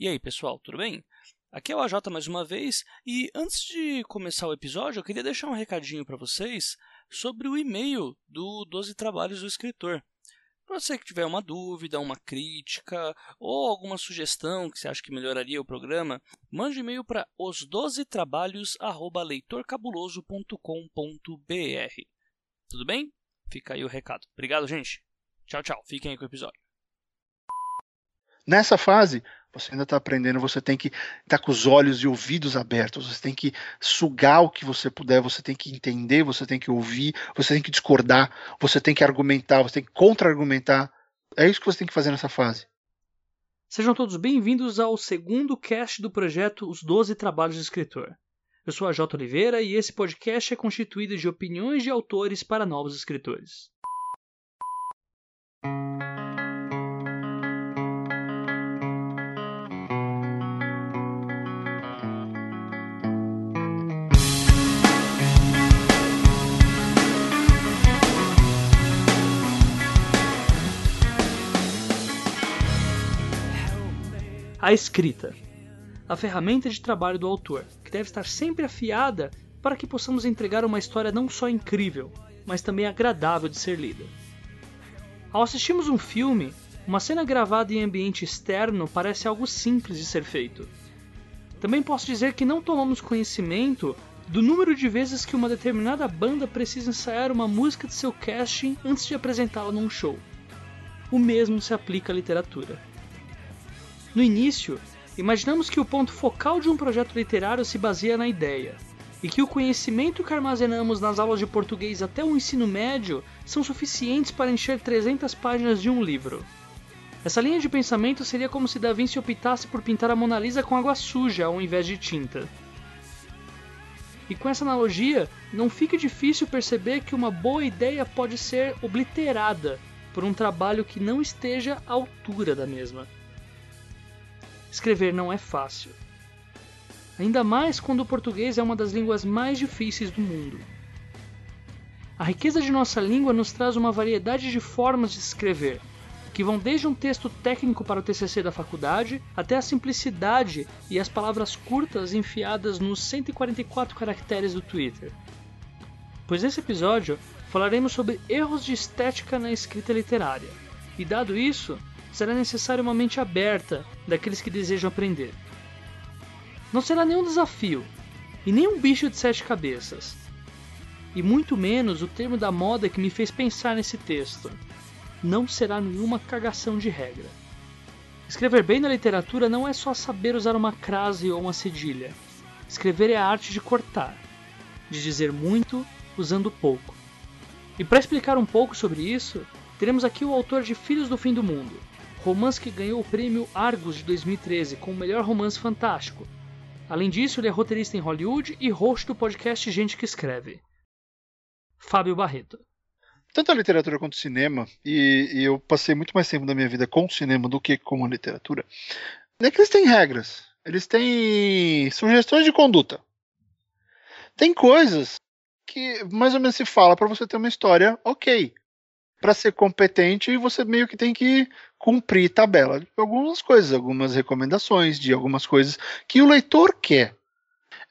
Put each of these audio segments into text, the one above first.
E aí, pessoal, tudo bem? Aqui é o AJ mais uma vez, e antes de começar o episódio, eu queria deixar um recadinho para vocês sobre o e-mail do 12 Trabalhos do Escritor. Para você que tiver uma dúvida, uma crítica ou alguma sugestão que você acha que melhoraria o programa, mande e-mail para os12trabalhos@leitorcabuloso.com.br. Tudo bem? Fica aí o recado. Obrigado, gente. Tchau, tchau. Fiquem aí com o episódio. Nessa fase, você ainda está aprendendo, você tem que estar tá com os olhos e ouvidos abertos, você tem que sugar o que você puder, você tem que entender, você tem que ouvir, você tem que discordar, você tem que argumentar, você tem que contra-argumentar. É isso que você tem que fazer nessa fase. Sejam todos bem-vindos ao segundo cast do projeto Os Doze Trabalhos do Escritor. Eu sou a J. Oliveira e esse podcast é constituído de opiniões de autores para novos escritores. A escrita. A ferramenta de trabalho do autor, que deve estar sempre afiada para que possamos entregar uma história não só incrível, mas também agradável de ser lida. Ao assistirmos um filme, uma cena gravada em ambiente externo parece algo simples de ser feito. Também posso dizer que não tomamos conhecimento do número de vezes que uma determinada banda precisa ensaiar uma música de seu casting antes de apresentá-la num show. O mesmo se aplica à literatura. No início, imaginamos que o ponto focal de um projeto literário se baseia na ideia, e que o conhecimento que armazenamos nas aulas de português até o ensino médio são suficientes para encher 300 páginas de um livro. Essa linha de pensamento seria como se Da Vinci optasse por pintar a Mona Lisa com água suja ao invés de tinta. E com essa analogia, não fica difícil perceber que uma boa ideia pode ser obliterada por um trabalho que não esteja à altura da mesma. Escrever não é fácil. Ainda mais quando o português é uma das línguas mais difíceis do mundo. A riqueza de nossa língua nos traz uma variedade de formas de escrever, que vão desde um texto técnico para o TCC da faculdade até a simplicidade e as palavras curtas enfiadas nos 144 caracteres do Twitter. Pois nesse episódio falaremos sobre erros de estética na escrita literária. E dado isso, será necessária uma mente aberta daqueles que desejam aprender. Não será nenhum desafio, e nem um bicho de sete cabeças. E muito menos o termo da moda que me fez pensar nesse texto. Não será nenhuma cagação de regra. Escrever bem na literatura não é só saber usar uma crase ou uma cedilha. Escrever é a arte de cortar, de dizer muito usando pouco. E para explicar um pouco sobre isso, teremos aqui o autor de Filhos do Fim do Mundo, romance que ganhou o prêmio Argus de 2013 como melhor romance fantástico. Além disso, ele é roteirista em Hollywood e host do podcast Gente que Escreve. Fábio Barreto. Tanto a literatura quanto o cinema, e, e eu passei muito mais tempo da minha vida com o cinema do que com a literatura, é que eles têm regras, eles têm sugestões de conduta. Tem coisas que mais ou menos se fala para você ter uma história ok para ser competente, você meio que tem que cumprir tabela de algumas coisas, algumas recomendações de algumas coisas que o leitor quer.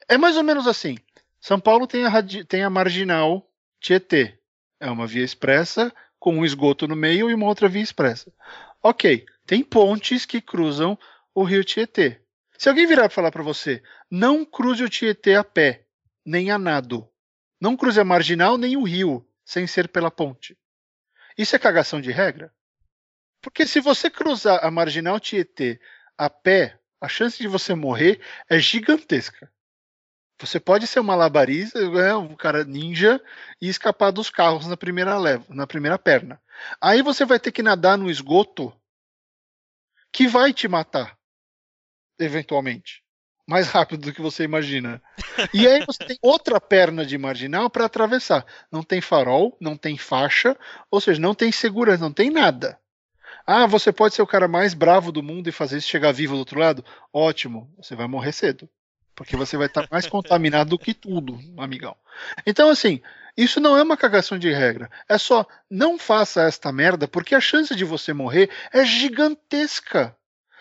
É mais ou menos assim. São Paulo tem a, tem a marginal Tietê. É uma via expressa com um esgoto no meio e uma outra via expressa. Ok, tem pontes que cruzam o rio Tietê. Se alguém virar para falar para você, não cruze o Tietê a pé, nem a nado. Não cruze a marginal nem o rio, sem ser pela ponte. Isso é cagação de regra? Porque se você cruzar a marginal Tietê a pé, a chance de você morrer é gigantesca. Você pode ser um malabarista, né, um cara ninja e escapar dos carros na primeira leva, na primeira perna. Aí você vai ter que nadar no esgoto que vai te matar eventualmente mais rápido do que você imagina. E aí você tem outra perna de marginal para atravessar. Não tem farol, não tem faixa, ou seja, não tem segurança, não tem nada. Ah, você pode ser o cara mais bravo do mundo e fazer isso chegar vivo do outro lado? Ótimo, você vai morrer cedo. Porque você vai estar mais contaminado do que tudo, amigão. Então, assim, isso não é uma cagação de regra. É só não faça esta merda, porque a chance de você morrer é gigantesca.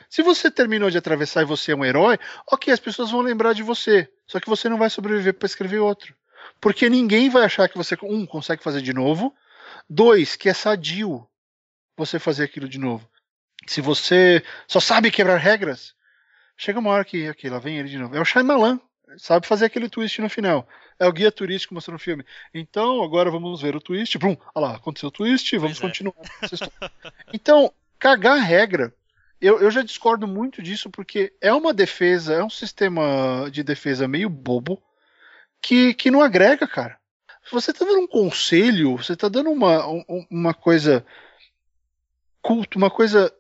Se você terminou de atravessar e você é um herói, ok, as pessoas vão lembrar de você. Só que você não vai sobreviver para escrever outro. Porque ninguém vai achar que você, um, consegue fazer de novo, dois, que é sadio você fazer aquilo de novo. Se você só sabe quebrar regras, chega uma hora que, ok, lá vem ele de novo. É o Shyamalan, sabe fazer aquele twist no final. É o guia turístico mostrando o filme. Então, agora vamos ver o twist. Brum, olha lá, aconteceu o twist, vamos pois é. continuar. É. então, cagar regra, eu, eu já discordo muito disso, porque é uma defesa, é um sistema de defesa meio bobo, que, que não agrega, cara. Você tá dando um conselho, você tá dando uma, uma coisa culto, uma coisa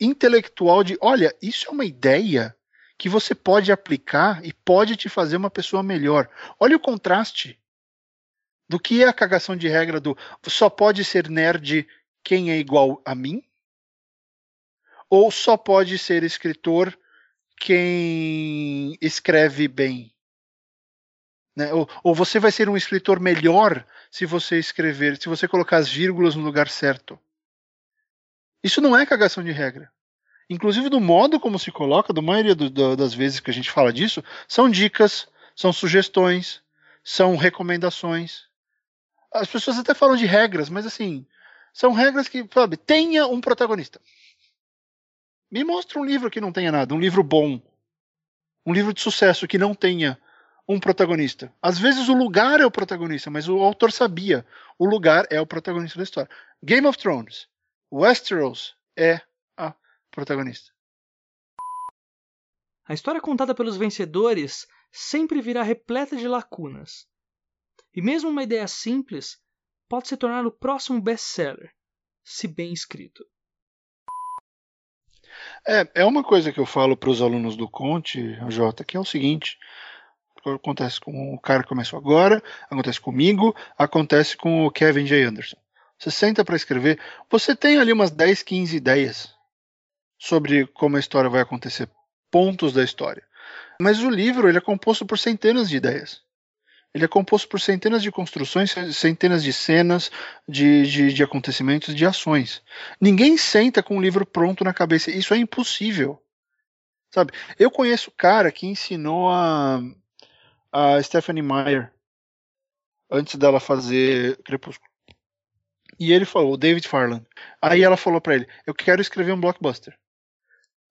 intelectual de, olha, isso é uma ideia que você pode aplicar e pode te fazer uma pessoa melhor. Olha o contraste do que é a cagação de regra do só pode ser nerd quem é igual a mim? Ou só pode ser escritor quem escreve bem? Né? Ou, ou você vai ser um escritor melhor se você escrever, se você colocar as vírgulas no lugar certo. Isso não é cagação de regra. Inclusive, do modo como se coloca, da maioria do, do, das vezes que a gente fala disso, são dicas, são sugestões, são recomendações. As pessoas até falam de regras, mas assim, são regras que, sabe, tenha um protagonista. Me mostra um livro que não tenha nada, um livro bom, um livro de sucesso que não tenha um protagonista. Às vezes o lugar é o protagonista, mas o autor sabia, o lugar é o protagonista da história. Game of Thrones, Westeros é a protagonista. A história contada pelos vencedores sempre virá repleta de lacunas. E mesmo uma ideia simples pode se tornar o próximo best-seller, se bem escrito. É, é uma coisa que eu falo para os alunos do Conte, Jota, que é o seguinte: acontece com o cara que começou agora, acontece comigo, acontece com o Kevin J. Anderson. Você senta para escrever, você tem ali umas 10, 15 ideias sobre como a história vai acontecer, pontos da história. Mas o livro ele é composto por centenas de ideias. Ele é composto por centenas de construções, centenas de cenas, de, de, de acontecimentos, de ações. Ninguém senta com um livro pronto na cabeça. Isso é impossível. Sabe? Eu conheço cara que ensinou a, a Stephanie Meyer antes dela fazer Crepúsculo. E ele falou, o David Farland. Aí ela falou para ele: Eu quero escrever um blockbuster.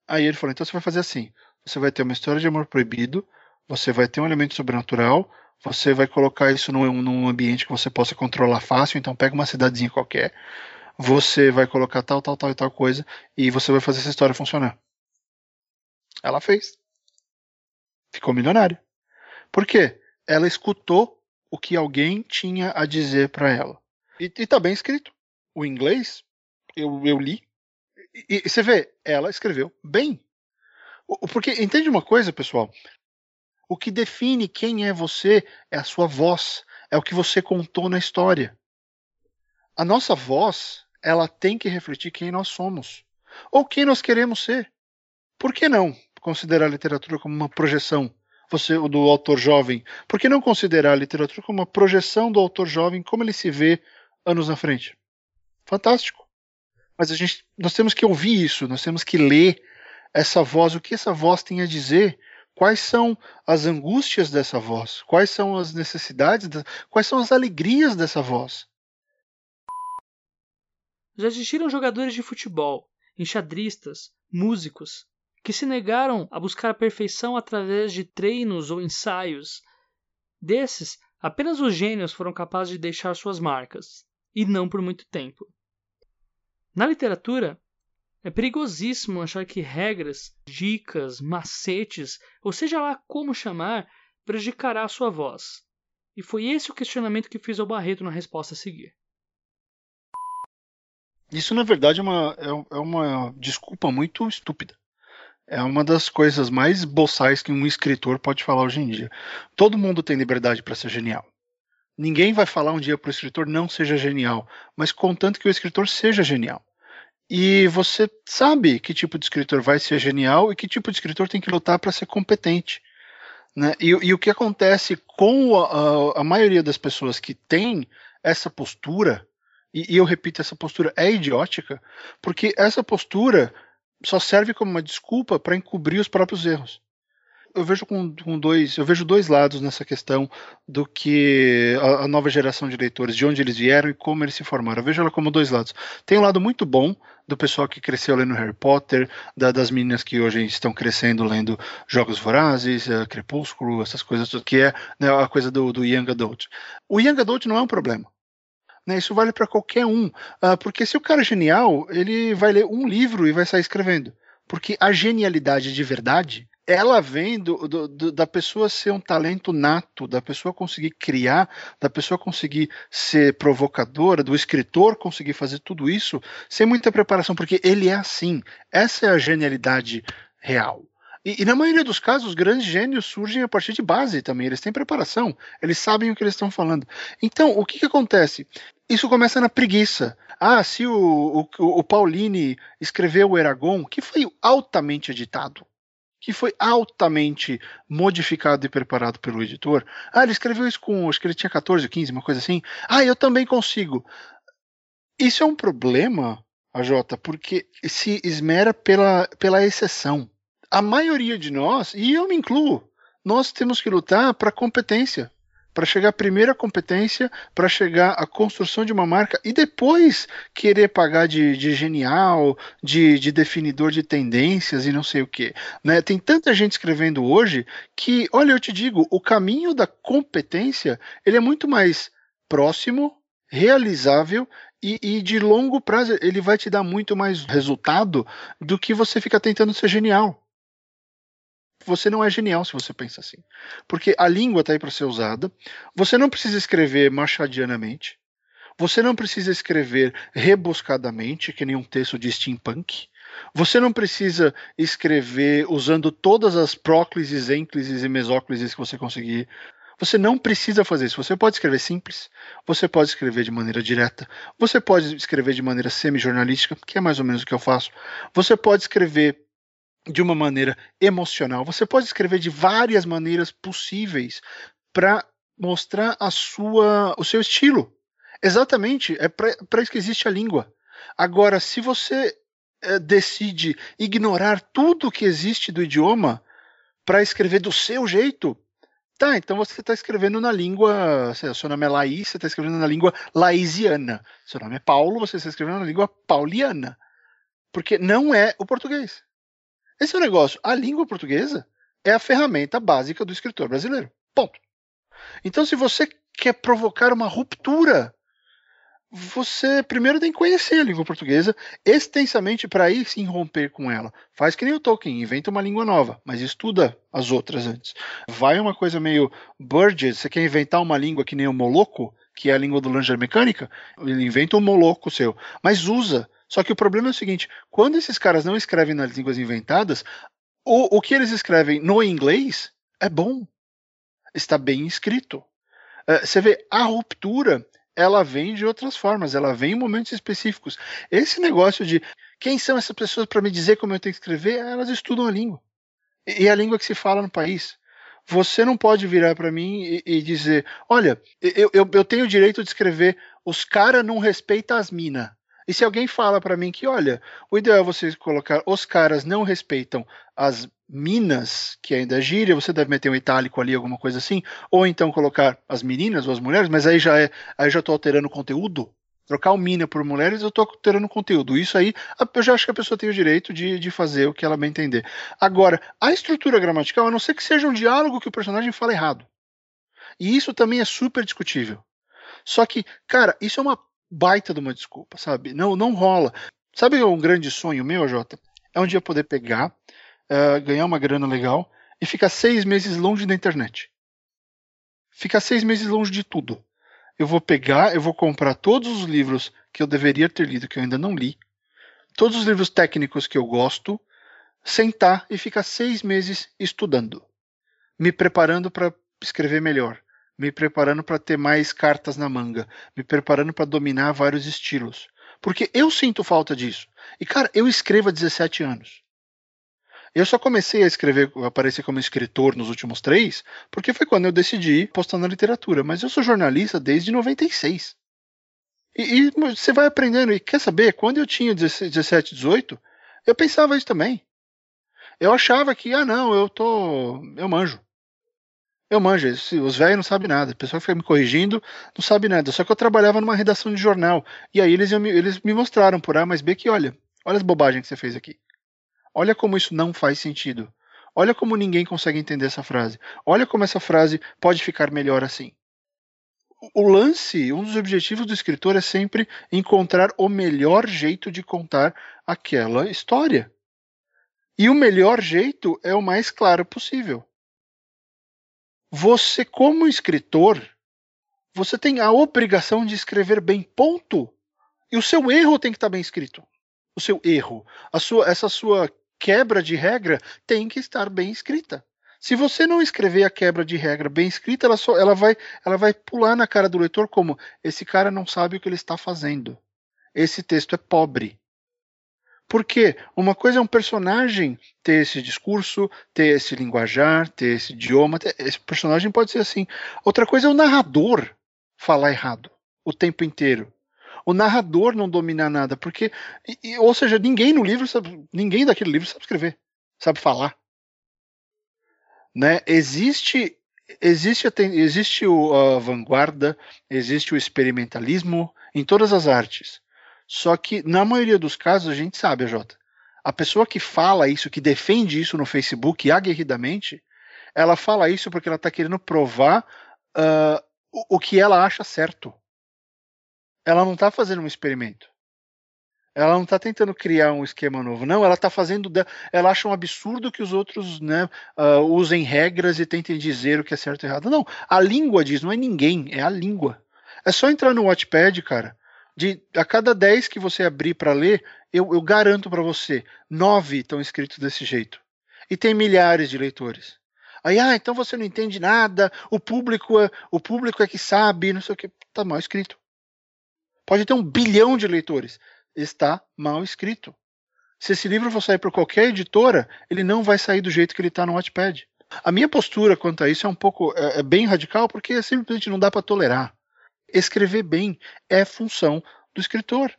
Aí ele falou: Então você vai fazer assim: você vai ter uma história de amor proibido, você vai ter um elemento sobrenatural, você vai colocar isso num, num ambiente que você possa controlar fácil, então pega uma cidadezinha qualquer, você vai colocar tal, tal, tal e tal coisa, e você vai fazer essa história funcionar. Ela fez. Ficou milionária. Por quê? Ela escutou o que alguém tinha a dizer para ela. E, e tá bem escrito. O inglês, eu, eu li. E, e você vê, ela escreveu bem. Porque entende uma coisa, pessoal? O que define quem é você é a sua voz, é o que você contou na história. A nossa voz, ela tem que refletir quem nós somos ou quem nós queremos ser. Por que não considerar a literatura como uma projeção você, do autor jovem? Por que não considerar a literatura como uma projeção do autor jovem, como ele se vê anos na frente? Fantástico. Mas a gente, nós temos que ouvir isso, nós temos que ler essa voz, o que essa voz tem a dizer Quais são as angústias dessa voz? Quais são as necessidades? De... Quais são as alegrias dessa voz? Já existiram jogadores de futebol, enxadristas, músicos, que se negaram a buscar a perfeição através de treinos ou ensaios. Desses, apenas os gênios foram capazes de deixar suas marcas, e não por muito tempo. Na literatura, é perigosíssimo achar que regras, dicas, macetes, ou seja lá como chamar, prejudicará a sua voz. E foi esse o questionamento que fiz ao Barreto na resposta a seguir. Isso, na verdade, é uma, é, é uma desculpa muito estúpida. É uma das coisas mais boçais que um escritor pode falar hoje em dia. Todo mundo tem liberdade para ser genial. Ninguém vai falar um dia para o escritor não seja genial, mas contanto que o escritor seja genial. E você sabe que tipo de escritor vai ser genial e que tipo de escritor tem que lutar para ser competente. Né? E, e, o que acontece com a, a, a, maioria das pessoas que tem essa postura, e, e eu repito, essa postura é idiótica, porque essa postura só serve como uma desculpa para encobrir os próprios erros eu vejo com, com, dois, eu vejo dois lados nessa questão do que a, a, nova geração de leitores, de onde eles vieram e como eles se formaram. Eu vejo ela como dois lados. Tem um lado muito bom do pessoal que cresceu lendo Harry Potter, da, das meninas que hoje estão crescendo lendo Jogos Vorazes, uh, Crepúsculo, essas coisas, que é né, a coisa do, do Young Adult. O Young Adult não é um problema. Né, isso vale para qualquer um, uh, porque se o cara é genial, ele vai ler um livro e vai sair escrevendo. Porque a genialidade de verdade ela vem do, do, do, da pessoa ser um talento nato, da pessoa conseguir criar, da pessoa conseguir ser provocadora, do escritor conseguir fazer tudo isso sem muita preparação, porque ele é assim. Essa é a genialidade real. E, e, na maioria dos casos, os grandes gênios surgem a partir de base também. Eles têm preparação, eles sabem o que eles estão falando. Então, o que, que acontece? Isso começa na preguiça. Ah, se o, o, o Paulini escreveu o Eragon, que foi altamente editado que foi altamente modificado e preparado pelo editor. Ah, ele escreveu isso com, acho que ele tinha 14, 15, uma coisa assim. Ah, eu também consigo. Isso é um problema, AJ, porque se esmera pela, pela exceção. A maioria de nós, e eu me incluo, nós temos que lutar para competência para chegar à primeira competência, para chegar à construção de uma marca e depois querer pagar de, de genial, de, de, definidor de tendências e não sei o que. Né? Tem tanta gente escrevendo hoje que, olha, eu te digo, o caminho da competência ele é muito mais próximo, realizável e, e, de longo prazo ele vai te dar muito mais resultado do que você fica tentando ser genial você não é genial se você pensa assim. Porque a língua está aí para ser usada. Você não precisa escrever machadianamente. Você não precisa escrever rebuscadamente, que nem um texto de steampunk. Você não precisa escrever usando todas as próclises, ênclises e mesóclises que você conseguir. Você não precisa fazer isso. Você pode escrever simples, você pode escrever de maneira direta, você pode escrever de maneira semi-jornalística, que é mais ou menos o que eu faço. Você pode escrever de uma maneira emocional. Você pode escrever de várias maneiras possíveis para mostrar a sua, o seu estilo. Exatamente, é para isso que existe a língua. Agora, se você é, decide ignorar tudo que existe do idioma para escrever do seu jeito, tá, então você está escrevendo na língua. Seu nome é Laís, você está escrevendo na língua laisiana. Seu nome é Paulo, você está escrevendo na língua pauliana. Porque não é o português. Esse é o negócio. A língua portuguesa é a ferramenta básica do escritor brasileiro. Ponto. Então, se você quer provocar uma ruptura, você primeiro tem que conhecer a língua portuguesa extensamente para aí sim romper com ela. Faz que nem o Tolkien, inventa uma língua nova, mas estuda as outras antes. Vai uma coisa meio Burgess, você quer inventar uma língua que nem o Moloco, que é a língua do Langer Mecânica, ele inventa um Moloco seu, mas usa só que o problema é o seguinte: quando esses caras não escrevem nas línguas inventadas, o, o que eles escrevem no inglês é bom. Está bem escrito. Uh, você vê, a ruptura ela vem de outras formas, ela vem em momentos específicos. Esse negócio de quem são essas pessoas para me dizer como eu tenho que escrever, elas estudam a língua. E é a língua que se fala no país. Você não pode virar para mim e, e, dizer: olha, eu, eu, eu tenho o direito de escrever, os caras não respeitam as minas. E se alguém fala para mim que, olha, o ideal é você colocar os caras não respeitam as minas, que ainda é gíria, você deve meter um itálico ali, alguma coisa assim, ou então colocar as meninas ou as mulheres, mas aí já é, aí já tô alterando o conteúdo. Trocar o mina por mulheres, eu tô alterando o conteúdo. Isso aí, eu já acho que a pessoa tem o direito de, de fazer o que ela bem entender. Agora, a estrutura gramatical, a não ser que seja um diálogo que o personagem fala errado. E isso também é super discutível. Só que, cara, isso é uma baita de uma desculpa, sabe? Não, não rola. Sabe um grande sonho meu, Jota? É um dia poder pegar, uh, ganhar uma grana legal e ficar seis meses longe da internet. Ficar seis meses longe de tudo. Eu vou pegar, eu vou comprar todos os livros que eu deveria ter lido, que eu ainda não li, todos os livros técnicos que eu gosto, sentar e ficar seis meses estudando, me preparando para escrever melhor, me preparando para ter mais cartas na manga, me preparando para dominar vários estilos. Porque eu sinto falta disso. E, cara, eu escrevo há 17 anos. Eu só comecei a escrever, a aparecer como escritor nos últimos três, porque foi quando eu decidi postar na literatura. Mas eu sou jornalista desde 96. E, e você vai aprendendo. E quer saber? Quando eu tinha 17, 18, Eu pensava isso também. Eu achava que, ah, não, eu tô. Eu manjo. Eu manjo, os velhos não sabem nada. A pessoa fica me corrigindo, não sabe nada. Só que eu trabalhava numa redação de jornal. E aí eles, eles me mostraram por A mais B que, olha, olha as bobagens que você fez aqui. Olha como isso não faz sentido. Olha como ninguém consegue entender essa frase. Olha como essa frase pode ficar melhor assim. O lance, um dos objetivos do escritor é sempre encontrar o melhor jeito de contar aquela história. E o melhor jeito é o mais claro possível. Você, como escritor, você tem a obrigação de escrever bem, ponto. E o seu erro tem que estar bem escrito. O seu erro, sua, essa sua quebra de regra tem que estar bem escrita. Se você não escrever a quebra de regra bem escrita, ela, só, ela, vai, ela vai pular na cara do leitor como esse cara não sabe o que ele está fazendo. Esse texto é pobre. Porque uma coisa é um personagem ter esse discurso, ter esse linguajar, ter esse idioma. Ter, esse personagem pode ser assim. Outra coisa é o narrador falar errado o tempo inteiro o narrador não domina nada, porque, e, ou seja, ninguém no livro sabe, ninguém daquele livro sabe escrever, sabe falar. Né? Existe existe existe o, a vanguarda, existe o experimentalismo em todas as artes. Só que na maioria dos casos a gente sabe, Jota, a pessoa que fala isso, que defende isso no Facebook aguerridamente, ela fala isso porque ela está querendo provar uh, o, que ela acha certo ela não está fazendo um experimento. Ela não está tentando criar um esquema novo. Não, ela está fazendo. Ela acha um absurdo que os outros né, uh, usem regras e tentem dizer o que é certo e errado. Não, a língua diz, não é ninguém, é a língua. É só entrar no Watchpad, cara. De a cada 10 que você abrir para ler, eu, eu garanto para você, nove estão escritos desse jeito. E tem milhares de leitores. Aí, ah, então você não entende nada, o público é, o público é que sabe, não sei o que. Tá mal escrito. Pode ter um bilhão de leitores. Está mal escrito. Se esse livro for sair por qualquer editora, ele não vai sair do jeito que ele está no Wattpad. A minha postura quanto a isso é um pouco é, é bem radical, porque simplesmente não dá para tolerar. Escrever bem é função do escritor.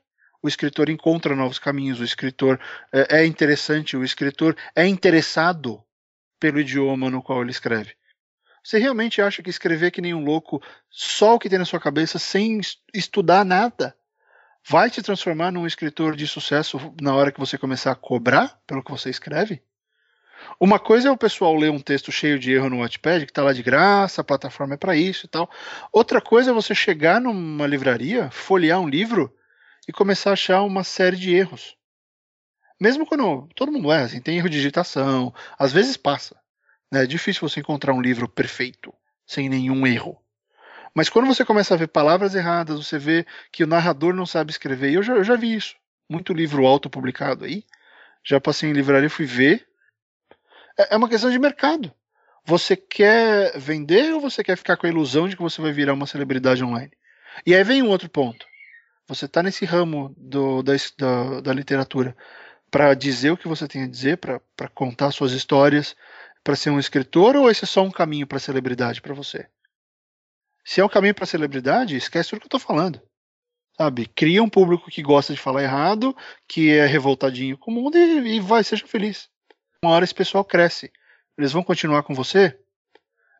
O escritor encontra novos caminhos, o escritor é, é interessante, o escritor é interessado pelo idioma no qual ele escreve. Você realmente acha que escrever que nem um louco, só o que tem na sua cabeça, sem estudar nada, vai te transformar num escritor de sucesso na hora que você começar a cobrar pelo que você escreve? Uma coisa é o pessoal ler um texto cheio de erro no Wattpad, que está lá de graça, a plataforma é para isso e tal. Outra coisa é você chegar numa livraria, folhear um livro e começar a achar uma série de erros. Mesmo quando todo mundo é, assim, tem erro de digitação, às vezes passa. É difícil você encontrar um livro perfeito, sem nenhum erro. Mas quando você começa a ver palavras erradas, você vê que o narrador não sabe escrever. E eu já, eu já vi isso. Muito livro autopublicado aí. Já passei em livraria, fui ver. É, é uma questão de mercado. Você quer vender ou você quer ficar com a ilusão de que você vai virar uma celebridade online? E aí vem um outro ponto. Você está nesse ramo do, da, da, da literatura para dizer o que você tem a dizer, para contar suas histórias, para ser um escritor ou esse é só um caminho para celebridade para você? Se é um caminho para celebridade, esquece tudo que eu estou falando. Sabe? Cria um público que gosta de falar errado, que é revoltadinho com o mundo e, e vai, seja feliz. Uma hora esse pessoal cresce. Eles vão continuar com você?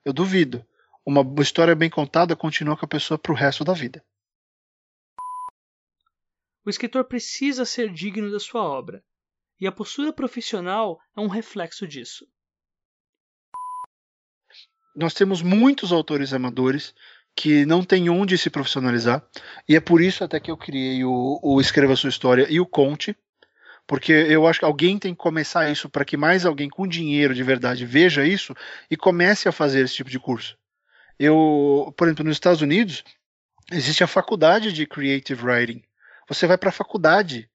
Eu duvido. Uma história bem contada continua com a pessoa para o resto da vida. O escritor precisa ser digno da sua obra, e a postura profissional é um reflexo disso nós temos muitos autores amadores que não têm onde se profissionalizar, e é por isso até que eu criei o, o Escreva Sua História e o Conte, porque eu acho que alguém tem que começar isso para que mais alguém com dinheiro de verdade veja isso e comece a fazer esse tipo de curso. Eu, por exemplo, nos Estados Unidos, existe a faculdade de Creative Writing. Você vai para a faculdade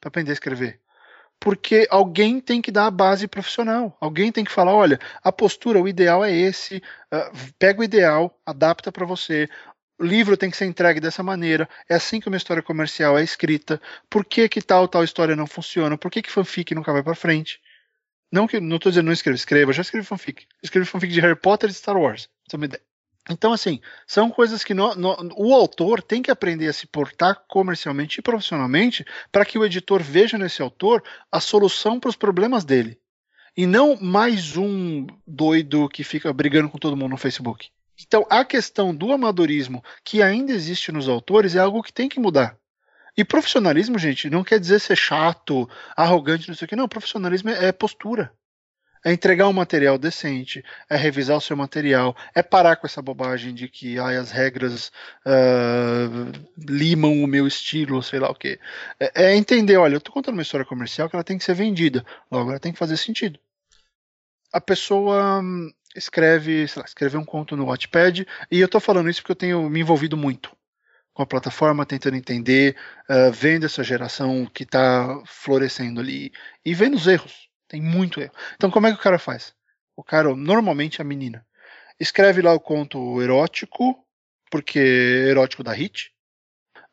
para aprender a escrever porque alguém tem que dar a base profissional. Alguém tem que falar: olha, a postura, o ideal é esse, uh, pega o ideal, adapta para você. O livro tem que ser entregue dessa maneira. É assim que uma história comercial é escrita. Por que, que tal tal história não funciona? Por que, que fanfic nunca vai para frente? Não que não estou dizendo não escreva, escreva. Já escrevi fanfic. Escrevi fanfic de Harry Potter e Star Wars. É. Então, assim, são coisas que no, no, o autor tem que aprender a se portar comercialmente e profissionalmente para que o editor veja nesse autor a solução para os problemas dele. E não mais um doido que fica brigando com todo mundo no Facebook. Então, a questão do amadorismo que ainda existe nos autores é algo que tem que mudar. E profissionalismo, gente, não quer dizer ser chato, arrogante, não sei o que. Não, profissionalismo é postura é entregar um material decente, é revisar o seu material, é parar com essa bobagem de que ai, as regras uh, limam o meu estilo, sei lá o quê. É, é, entender, olha, eu estou contando uma história comercial que ela tem que ser vendida, logo ela tem que fazer sentido. A pessoa hum, escreve, sei lá, um conto no Wattpad, e eu estou falando isso porque eu tenho me envolvido muito com a plataforma, tentando entender, uh, vendo essa geração que está florescendo ali e vendo os erros tem muito erro. Então, como é que o cara faz? O cara, normalmente a menina, escreve lá o conto erótico, porque é erótico da hit,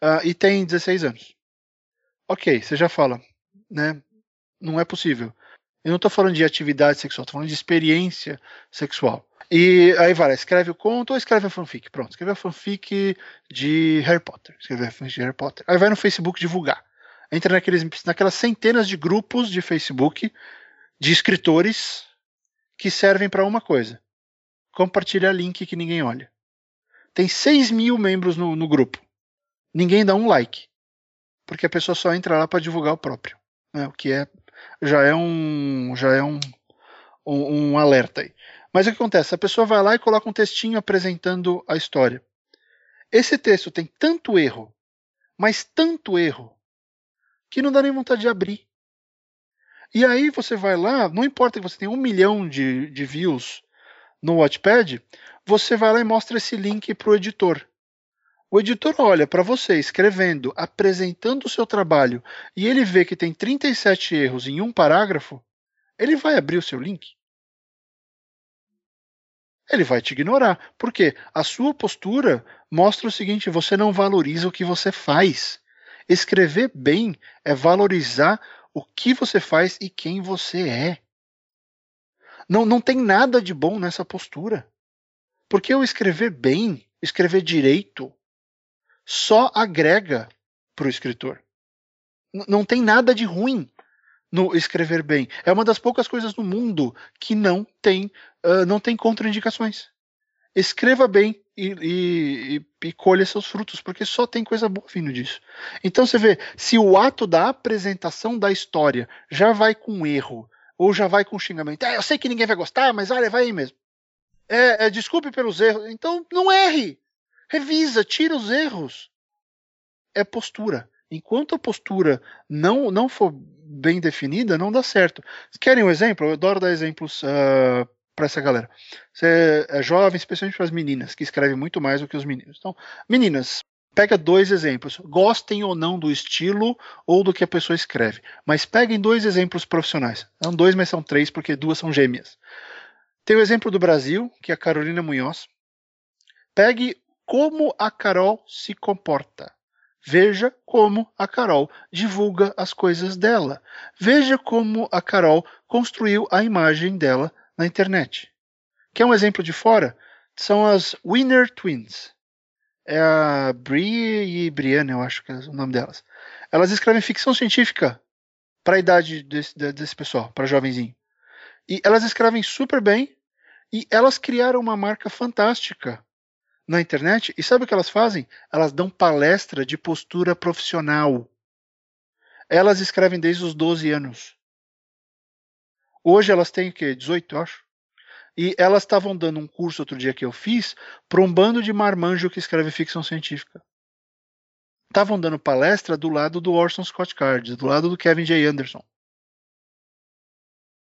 uh, e tem 16 anos. Ok, você já fala, né? Não é possível. Eu não estou falando de atividade sexual, estou falando de experiência sexual. E aí vai, escreve o conto ou escreve a fanfic. Pronto, escreve a fanfic de Harry Potter. Escreve a fanfic de Harry Potter. Aí vai no Facebook divulgar. Entra naqueles, naquelas centenas de grupos de Facebook de escritores que servem para uma coisa: compartilhar link que ninguém olha. Tem 6 mil membros no, no grupo. Ninguém dá um like. Porque a pessoa só entra lá para divulgar o próprio. Né? O que é já é um já é um, um, um alerta aí. Mas o que acontece? A pessoa vai lá e coloca um textinho apresentando a história. Esse texto tem tanto erro, mas tanto erro, que não dá nem vontade de abrir. E aí você vai lá, não importa que você tenha um milhão de, de views no Watchpad, você vai lá e mostra esse link para o editor. O editor olha para você escrevendo, apresentando o seu trabalho, e ele vê que tem 37 erros em um parágrafo, ele vai abrir o seu link. Ele vai te ignorar, porque a sua postura mostra o seguinte: você não valoriza o que você faz. Escrever bem é valorizar o que você faz e quem você é. Não, não tem nada de bom nessa postura. Porque eu escrever bem, escrever direito, só agrega para o escritor. N não tem nada de ruim no escrever bem. É uma das poucas coisas no mundo que não tem, uh, não tem contraindicações. Escreva bem, e, e, e, colha seus frutos, porque só tem coisa boa vindo disso. Então você vê, se o ato da apresentação da história já vai com erro, ou já vai com xingamento, ah, eu sei que ninguém vai gostar, mas olha, vai aí mesmo. É, é, desculpe pelos erros, então não erre. Revisa, tira os erros. É postura. Enquanto a postura não, não for bem definida, não dá certo. Querem um exemplo? Eu adoro dar exemplos uh, para essa galera. Você é jovem, especialmente para as meninas, que escrevem muito mais do que os meninos. Então, meninas, pega dois exemplos. Gostem ou não do estilo ou do que a pessoa escreve. Mas peguem dois exemplos profissionais. Não dois, mas são três, porque duas são gêmeas. Tem o exemplo do Brasil, que é a Carolina Munhoz. Pegue como a Carol se comporta. Veja como a Carol divulga as coisas dela. Veja como a Carol construiu a imagem dela na internet. Quer um exemplo de fora? São as Winner Twins. É a Brie e Brianna, eu acho que é o nome delas. Elas escrevem ficção científica para a idade desse, desse pessoal, para jovenzinho. E elas escrevem super bem e elas criaram uma marca fantástica na internet. E sabe o que elas fazem? Elas dão palestra de postura profissional. Elas escrevem desde os 12 anos. Hoje elas têm o quê? 18, eu acho. E elas estavam dando um curso outro dia que eu fiz para um bando de marmanjo que escreve ficção científica. Estavam dando palestra do lado do Orson Scott Card, do lado do Kevin J. Anderson.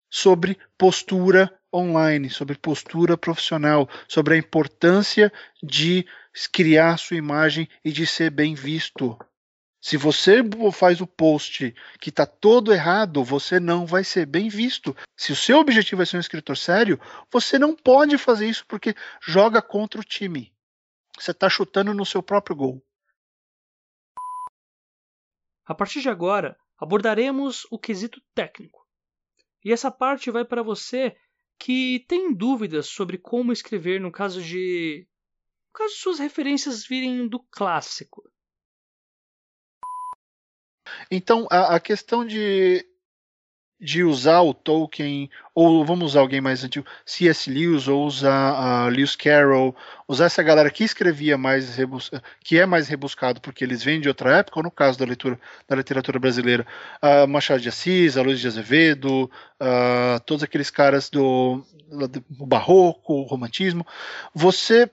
Sobre postura online, sobre postura profissional, sobre a importância de criar sua imagem e de ser bem visto. Se você faz o post que está todo errado, você não vai ser bem visto. Se o seu objetivo é ser um escritor sério, você não pode fazer isso porque joga contra o time. Você está chutando no seu próprio gol. A partir de agora, abordaremos o quesito técnico. E essa parte vai para você que tem dúvidas sobre como escrever no caso de caso suas referências virem do clássico? Então, a, a questão de de usar o Tolkien, ou vamos usar alguém mais antigo, C.S. Lewis, ou usar uh, Lewis Carroll, usar essa galera que escrevia mais, que é mais rebuscado porque eles vêm de outra época, ou no caso da leitura da literatura brasileira, uh, Machado de Assis, Luiz de Azevedo, uh, todos aqueles caras do, do barroco, romantismo, você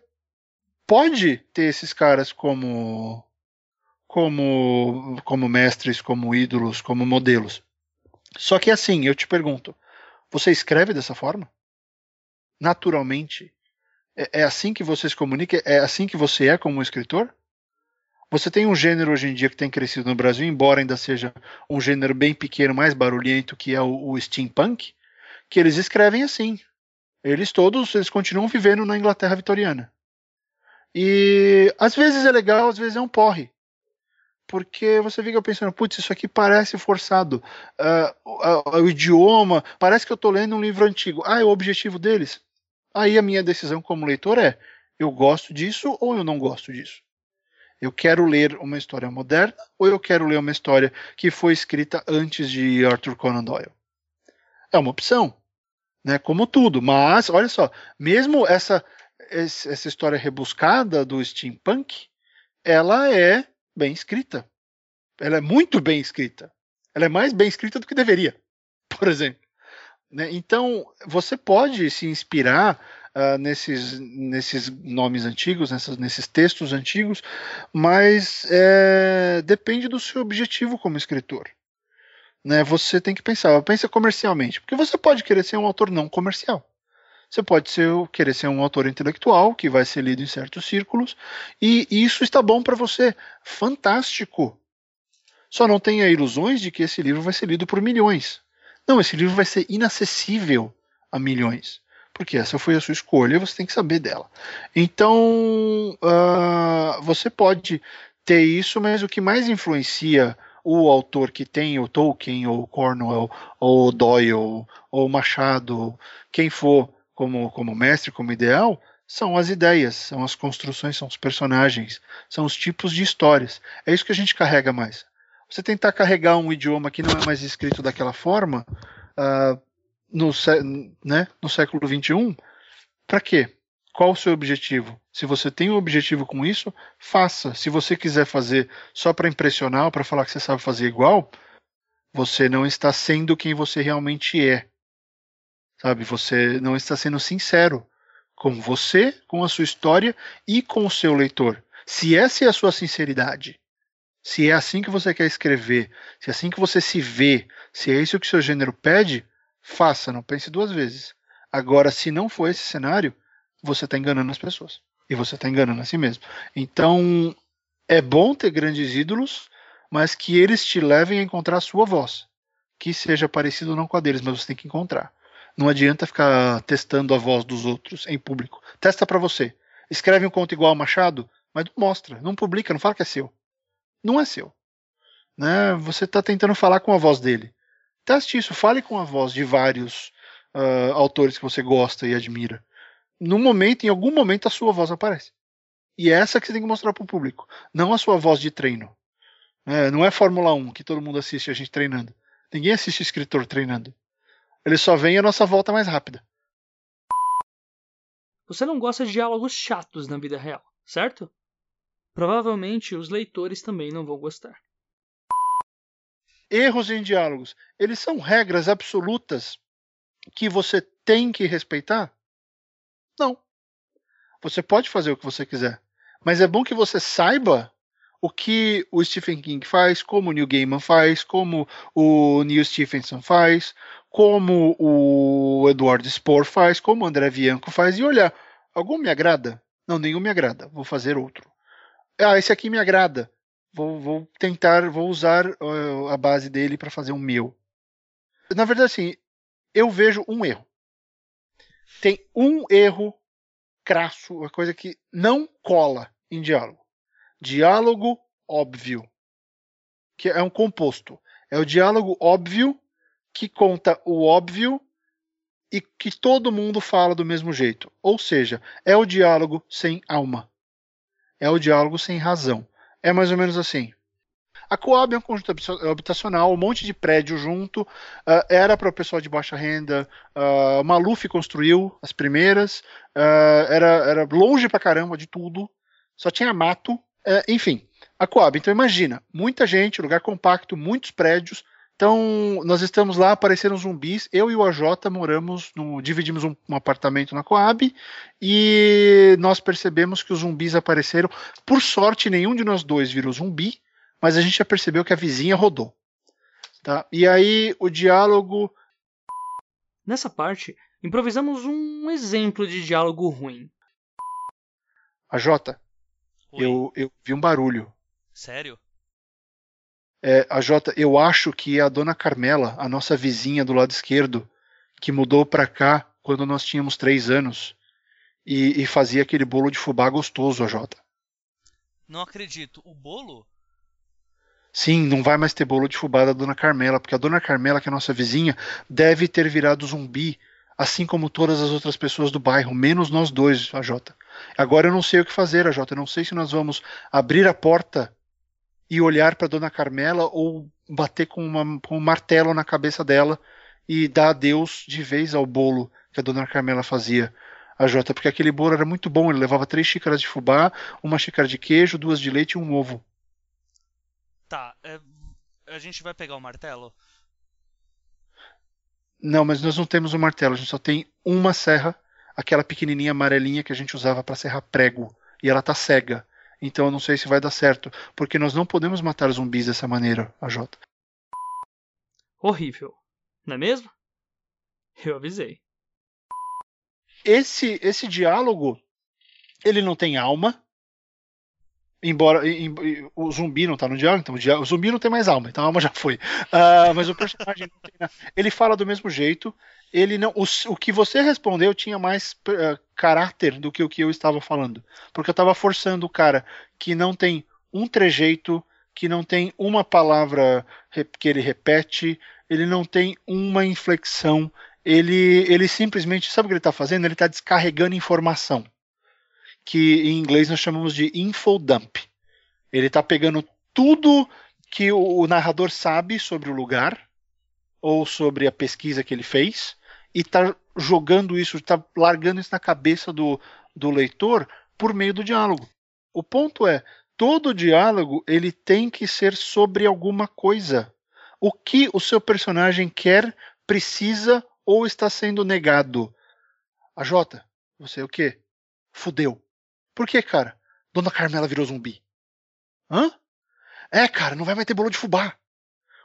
pode ter esses caras como como como mestres, como ídolos, como modelos só que assim, eu te pergunto, você escreve dessa forma? Naturalmente? É, é assim que você se comunica? É assim que você é como escritor? Você tem um gênero hoje em dia que tem crescido no Brasil, embora ainda seja um gênero bem pequeno, mais barulhento, que é o, o steampunk, que eles escrevem assim. Eles todos, eles continuam vivendo na Inglaterra vitoriana. E às vezes é legal, às vezes é um porre porque você fica pensando, putz, isso aqui parece forçado. Uh, uh, uh, o idioma, parece que eu estou lendo um livro antigo. Ah, é o objetivo deles. Aí a minha decisão como leitor é: eu gosto disso ou eu não gosto disso? Eu quero ler uma história moderna ou eu quero ler uma história que foi escrita antes de Arthur Conan Doyle? É uma opção, né? Como tudo. Mas olha só, mesmo essa essa história rebuscada do steampunk, ela é bem escrita. Ela é muito bem escrita. Ela é mais bem escrita do que deveria, por exemplo. Né? Então, você pode se inspirar uh, nesses, nesses nomes antigos, nessas, nesses textos antigos, mas é, depende do seu objetivo como escritor. Né? Você tem que pensar, pensa comercialmente, porque você pode querer ser um autor não comercial. Você pode ser, querer ser um autor intelectual que vai ser lido em certos círculos e isso está bom para você. Fantástico. Só não tenha ilusões de que esse livro vai ser lido por milhões. Não, esse livro vai ser inacessível a milhões. Porque essa foi a sua escolha e você tem que saber dela. Então, uh, você pode ter isso, mas o que mais influencia o autor que tem o Tolkien, ou Cornwell, ou Doyle, ou Machado, quem for, como, como mestre, como ideal, são as ideias, são as construções, são os personagens, são os tipos de histórias. É isso que a gente carrega mais. Você tentar carregar um idioma que não é mais escrito daquela forma uh, no, né, no século XXI, para quê? Qual o seu objetivo? Se você tem um objetivo com isso, faça. Se você quiser fazer só para impressionar para falar que você sabe fazer igual, você não está sendo quem você realmente é. Sabe? Você não está sendo sincero com você, com a sua história e com o seu leitor. Se essa é a sua sinceridade, se é assim que você quer escrever, se é assim que você se vê, se é isso que seu gênero pede, faça, não pense duas vezes. Agora, se não for esse cenário, você está enganando as pessoas. E você está enganando a si mesmo. Então, é bom ter grandes ídolos, mas que eles te levem a encontrar a sua voz. Que seja parecido não com a deles, mas você tem que encontrar. Não adianta ficar testando a voz dos outros em público. Testa para você. Escreve um conto igual ao Machado, mas não mostra, não publica, não fala que é seu. Não é seu. Né? Você está tentando falar com a voz dele. Teste isso, fale com a voz de vários uh, autores que você gosta e admira. No momento, em algum momento, a sua voz aparece. E é essa que você tem que mostrar para o público, não a sua voz de treino. É, não é Fórmula 1 que todo mundo assiste a gente treinando. Ninguém assiste escritor treinando. Ele só vem a nossa volta mais rápida. Você não gosta de diálogos chatos na vida real, certo? Provavelmente os leitores também não vão gostar. Erros em diálogos, eles são regras absolutas que você tem que respeitar? Não. Você pode fazer o que você quiser, mas é bom que você saiba o que o Stephen King faz, como o Neil Gaiman faz, como o Neil Stephenson faz, como o Eduardo Spor faz, como o André Bianco faz, e olhar, algum me agrada? Não, nenhum me agrada, vou fazer outro. Ah, esse aqui me agrada, vou, vou tentar, vou usar uh, a base dele para fazer um meu. Na verdade, assim, eu vejo um erro. Tem um erro crasso, uma coisa que não cola em diálogo. Diálogo óbvio, que é um composto. É o diálogo óbvio que conta o óbvio e que todo mundo fala do mesmo jeito. Ou seja, é o diálogo sem alma. é o diálogo sem razão. É mais ou menos assim. A Coab é um conjunto habitacional, um monte de prédio junto. Uh, era para o pessoal de baixa renda. Uh, Maluf construiu as primeiras. Uh, era, era longe pra caramba de tudo. Só tinha mato. Uh, enfim, a Coab. Então imagina, muita gente, lugar compacto, muitos prédios. Então, nós estamos lá, apareceram zumbis. Eu e o AJ moramos, no, dividimos um, um, apartamento na Coab e nós percebemos que os zumbis apareceram. Por sorte, nenhum de nós dois virou zumbi, mas a gente já percebeu que a vizinha rodou. Tá? E aí, o diálogo. Nessa parte, improvisamos um exemplo de diálogo ruim. AJ, eu, eu vi um barulho. Sério? É, a Jota, eu acho que é a dona Carmela, a nossa vizinha do lado esquerdo, que mudou para cá quando nós tínhamos três anos e, e, fazia aquele bolo de fubá gostoso, a Jota. Não acredito. O bolo? Sim, não vai mais ter bolo de fubá da dona Carmela, porque a dona Carmela, que é a nossa vizinha, deve ter virado zumbi, assim como todas as outras pessoas do bairro, menos nós dois, a Jota. Agora eu não sei o que fazer, a Jota. Eu não sei se nós vamos abrir a porta e olhar para Dona Carmela ou bater com, uma, com um martelo na cabeça dela e dar adeus de vez ao bolo que a Dona Carmela fazia. A Jota, porque aquele bolo era muito bom, ele levava três xícaras de fubá, uma xícara de queijo, duas de leite e um ovo. Tá, é, a gente vai pegar o martelo? Não, mas nós não temos um martelo, a gente só tem uma serra, aquela pequenininha amarelinha que a gente usava para serrar prego, e ela tá cega. Então eu não sei se vai dar certo, porque nós não podemos matar zumbis dessa maneira, a Jota. Horrível, não é mesmo? Eu avisei. Esse esse diálogo, ele não tem alma. Embora em, em, o zumbi não tá no diálogo, então o, diálogo, o, zumbi não tem mais alma, então a alma já foi. Uh, mas o personagem tem, ele fala do mesmo jeito, ele não, o, o que você respondeu tinha mais uh, caráter do que o que eu estava falando, porque eu estava forçando o cara que não tem um trejeito, que não tem uma palavra que ele repete, ele não tem uma inflexão, ele, ele simplesmente sabe o que ele está fazendo? Ele está descarregando informação, que em inglês nós chamamos de infodump. Ele está pegando tudo que o, o narrador sabe sobre o lugar ou sobre a pesquisa que ele fez e está jogando isso, está largando isso na cabeça do, do leitor por meio do diálogo. O ponto é, todo diálogo ele tem que ser sobre alguma coisa. O que o seu personagem quer, precisa ou está sendo negado. A Jota, você o quê? Fudeu. Por que, cara? Dona Carmela virou zumbi. Hã? É, cara, não vai mais ter bolo de fubá.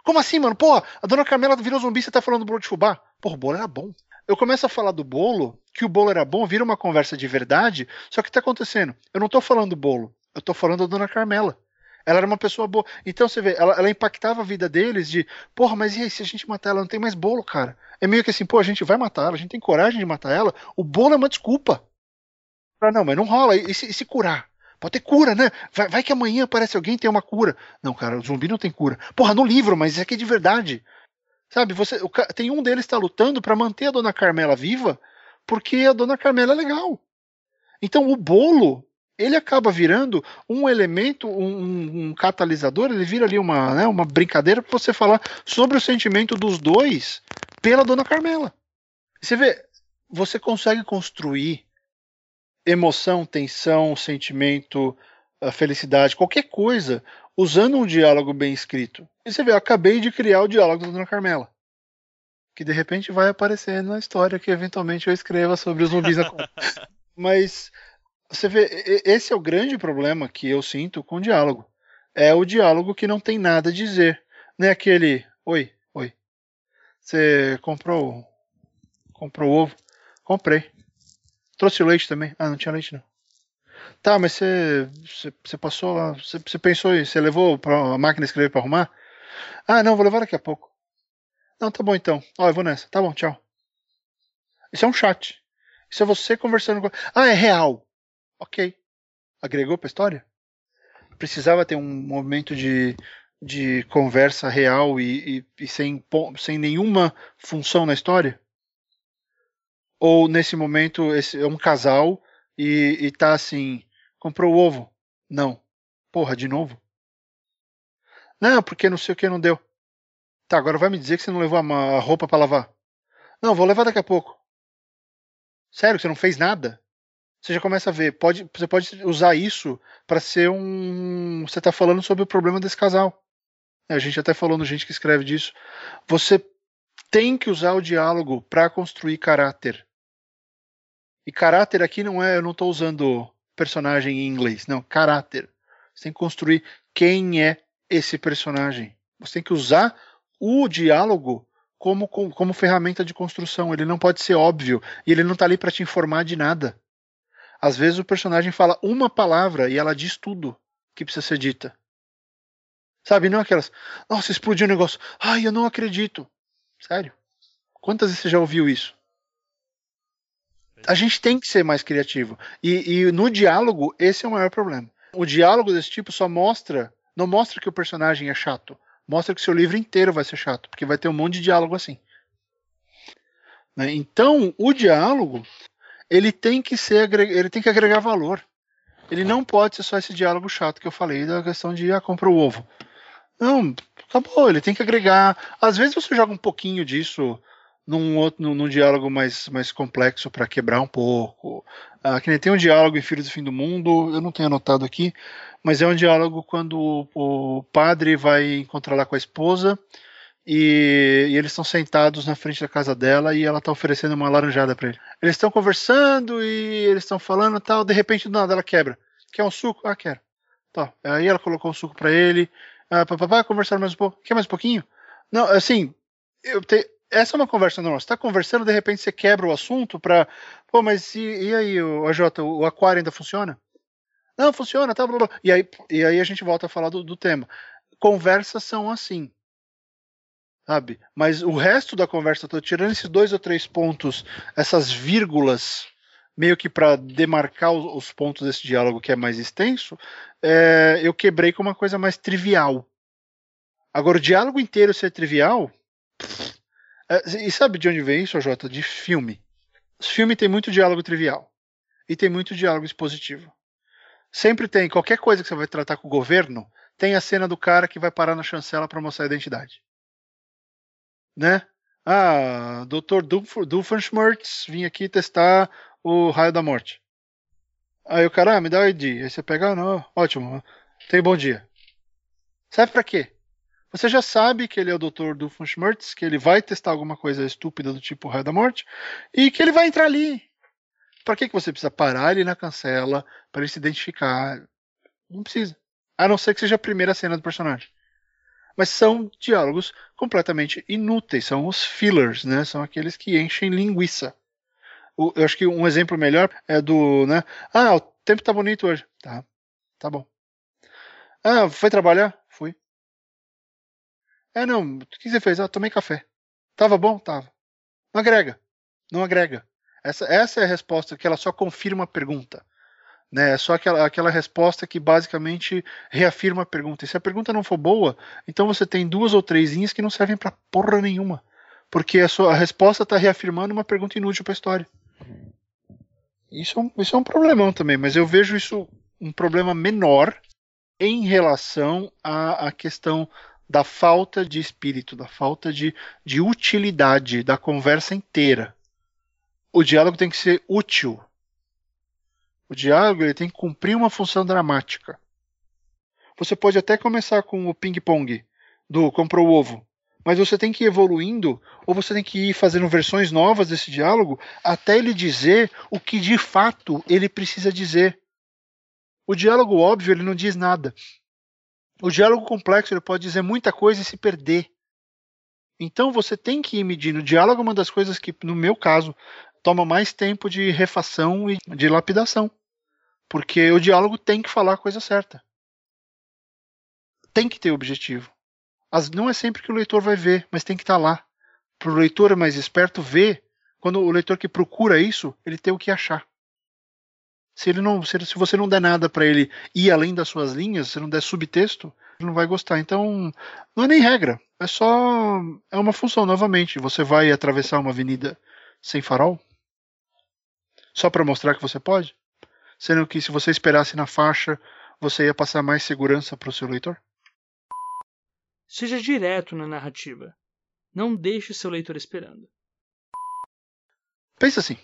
Como assim, mano? Pô, a dona Carmela virou zumbi, você tá falando do bolo de fubá? Pô, o bolo era bom. Eu começo a falar do bolo, que o bolo era bom, vira uma conversa de verdade, só que o que tá acontecendo? Eu não tô falando do bolo, eu tô falando da dona Carmela. Ela era uma pessoa boa. Então você vê, ela, ela, impactava a vida deles de, porra, mas e aí, se a gente matar ela, não tem mais bolo, cara. É meio que assim, pô, a gente vai matar ela, a gente tem coragem de matar ela, o bolo é uma desculpa. Ah, não, mas não rola, e se, e se curar? Pode ter cura, né? Vai, vai, que amanhã aparece alguém tem uma cura. Não, cara, o zumbi não tem cura. Porra, no livro, mas isso aqui é de verdade. Sabe, você, o, tem um deles está lutando para manter a dona Carmela viva, porque a dona Carmela é legal. Então o bolo, ele acaba virando um elemento, um, um catalisador, ele vira ali uma, né, uma brincadeira para você falar sobre o sentimento dos dois pela dona Carmela. Você vê, você consegue construir emoção, tensão, sentimento, felicidade, qualquer coisa, usando um diálogo bem escrito. E você vê, eu acabei de criar o diálogo da Dona Carmela. Que de repente vai aparecer na história que eventualmente eu escreva sobre os zumbis na Mas você vê, esse é o grande problema que eu sinto com o diálogo. É o diálogo que não tem nada a dizer. Não é aquele. Oi, oi. Você comprou. Comprou ovo? Comprei. Trouxe leite também? Ah, não tinha leite não. Tá, mas você, você, passou lá. Você, você pensou em. Você levou pra a máquina escrever para arrumar? Ah, não, vou levar daqui a pouco. Não, tá bom então. Ó, eu vou nessa. Tá bom, tchau. Isso é um chat. Isso é você conversando com. Ah, é real. Ok. Agregou pra história? Precisava ter um momento de, de conversa real e, e, e sem, sem nenhuma função na história? Ou nesse momento esse é um casal e, e tá assim, comprou o ovo. Não. Porra, de novo? Não, porque não sei o que não deu. Tá, agora vai me dizer que você não levou a roupa para lavar. Não, vou levar daqui a pouco. Sério, você não fez nada? Você já começa a ver. Pode, você pode usar isso para ser um. Você tá falando sobre o problema desse casal. A gente até falou no gente que escreve disso. Você tem que usar o diálogo para construir caráter. E caráter aqui não é, eu não estou usando personagem em inglês, não, caráter. Você tem que construir quem é esse personagem. Você tem que usar o diálogo como, como, como ferramenta de construção. Ele não pode ser óbvio e ele não está ali para te informar de nada. Às vezes o personagem fala uma palavra e ela diz tudo que precisa ser dita. Sabe, não aquelas, nossa, explodiu o um negócio. Ai, eu não acredito. Sério. Quantas vezes você já ouviu isso? A gente tem que ser mais criativo. E, e, no diálogo, esse é o maior problema. O diálogo desse tipo só mostra. Não mostra que o personagem é chato. Mostra que seu livro inteiro vai ser chato. Porque vai ter um monte de diálogo assim. Né? Então, o diálogo, ele tem que ser. Ele tem que agregar valor. Ele não pode ser só esse diálogo chato que eu falei da questão de ah, compra o ovo. Não, acabou, ele tem que agregar. Às vezes você joga um pouquinho disso num outro num, num diálogo mais, mais complexo para quebrar um pouco. Ah, que nem tem um diálogo em Filhos do Fim do Mundo, eu não tenho anotado aqui, mas é um diálogo quando o, o padre vai encontrar lá com a esposa e, e eles estão sentados na frente da casa dela e ela está oferecendo uma laranjada para ele. Eles estão conversando e eles estão falando tal, de repente do nada ela quebra. Quer um suco? Ah, quero. Tá. Aí ela colocou um suco para ele. Ah, papapá, conversaram mais um pouco. Quer mais um pouquinho? Não, assim, eu te, essa é uma conversa normal. Você tá conversando, de repente você quebra o assunto pra. Pô, mas e, e aí, o AJ, o aquário ainda funciona? Não, funciona, tá, blá, blá. E aí, e aí a gente volta a falar do, do tema. Conversas são assim. Sabe? Mas o resto da conversa, tô tirando esses dois ou três pontos, essas vírgulas, meio que para demarcar os, os, pontos desse diálogo que é mais extenso, é, eu quebrei com uma coisa mais trivial. Agora, o diálogo inteiro ser trivial. É, e sabe de onde vem isso, Jota? De filme. Os filmes tem muito diálogo trivial. E tem muito diálogo expositivo. Sempre tem, qualquer coisa que você vai tratar com o governo, tem a cena do cara que vai parar na chancela para mostrar a identidade. Né? Ah, Dr. Doofenshmirtz vim aqui testar o raio da morte. Aí o cara, ah, me dá o ID. Aí você pega, ah, não, ótimo, tem bom dia. Serve para quê? Você já sabe que ele é o Dr. Doofenshmirtz, que ele vai testar alguma coisa estúpida do tipo raio da morte, e que ele vai entrar ali. Para que, que você precisa parar ele na cancela para ele se identificar? Não precisa. A não ser que seja a primeira cena do personagem. Mas são diálogos completamente inúteis, são os fillers, né? São aqueles que enchem linguiça o, eu acho que um exemplo melhor é do, né? Ah, o tempo tá bonito hoje. Tá, tá bom. Ah, foi trabalhar? É, não, o que você fez? Ah, tomei café. Tava bom? Tava. Não agrega. Não agrega. Essa, essa é a resposta que ela só confirma a pergunta. Né? É só aquela, aquela resposta que basicamente reafirma a pergunta. E se a pergunta não for boa, então você tem duas ou três linhas que não servem para porra nenhuma. Porque a, sua, a resposta está reafirmando uma pergunta inútil para a história. Isso é, um, isso é um problemão também, mas eu vejo isso um problema menor em relação à, à questão da falta de espírito, da falta de, de utilidade da conversa inteira. O diálogo tem que ser útil. O diálogo ele tem que cumprir uma função dramática. Você pode até começar com o ping-pong do comprou o ovo mas você tem que ir evoluindo, ou você tem que ir fazendo versões novas desse diálogo, até ele dizer o que de fato ele precisa dizer. O diálogo óbvio, ele não diz nada. O diálogo complexo, ele pode dizer muita coisa e se perder. Então você tem que ir medindo. O diálogo é uma das coisas que, no meu caso, toma mais tempo de refação e de lapidação. Porque o diálogo tem que falar a coisa certa. Tem que ter objetivo. As, não é sempre que o leitor vai ver, mas tem que estar tá lá. Para o leitor mais esperto ver, quando o leitor que procura isso, ele tem o que achar. Se, ele não, se, se você não der nada para ele ir além das suas linhas, se não der subtexto, ele não vai gostar. Então, não é nem regra, é só. É uma função, novamente. Você vai atravessar uma avenida sem farol? Só para mostrar que você pode? Sendo que se você esperasse na faixa você ia passar mais segurança para o seu leitor? Seja direto na narrativa. Não deixe seu leitor esperando. Pensa assim.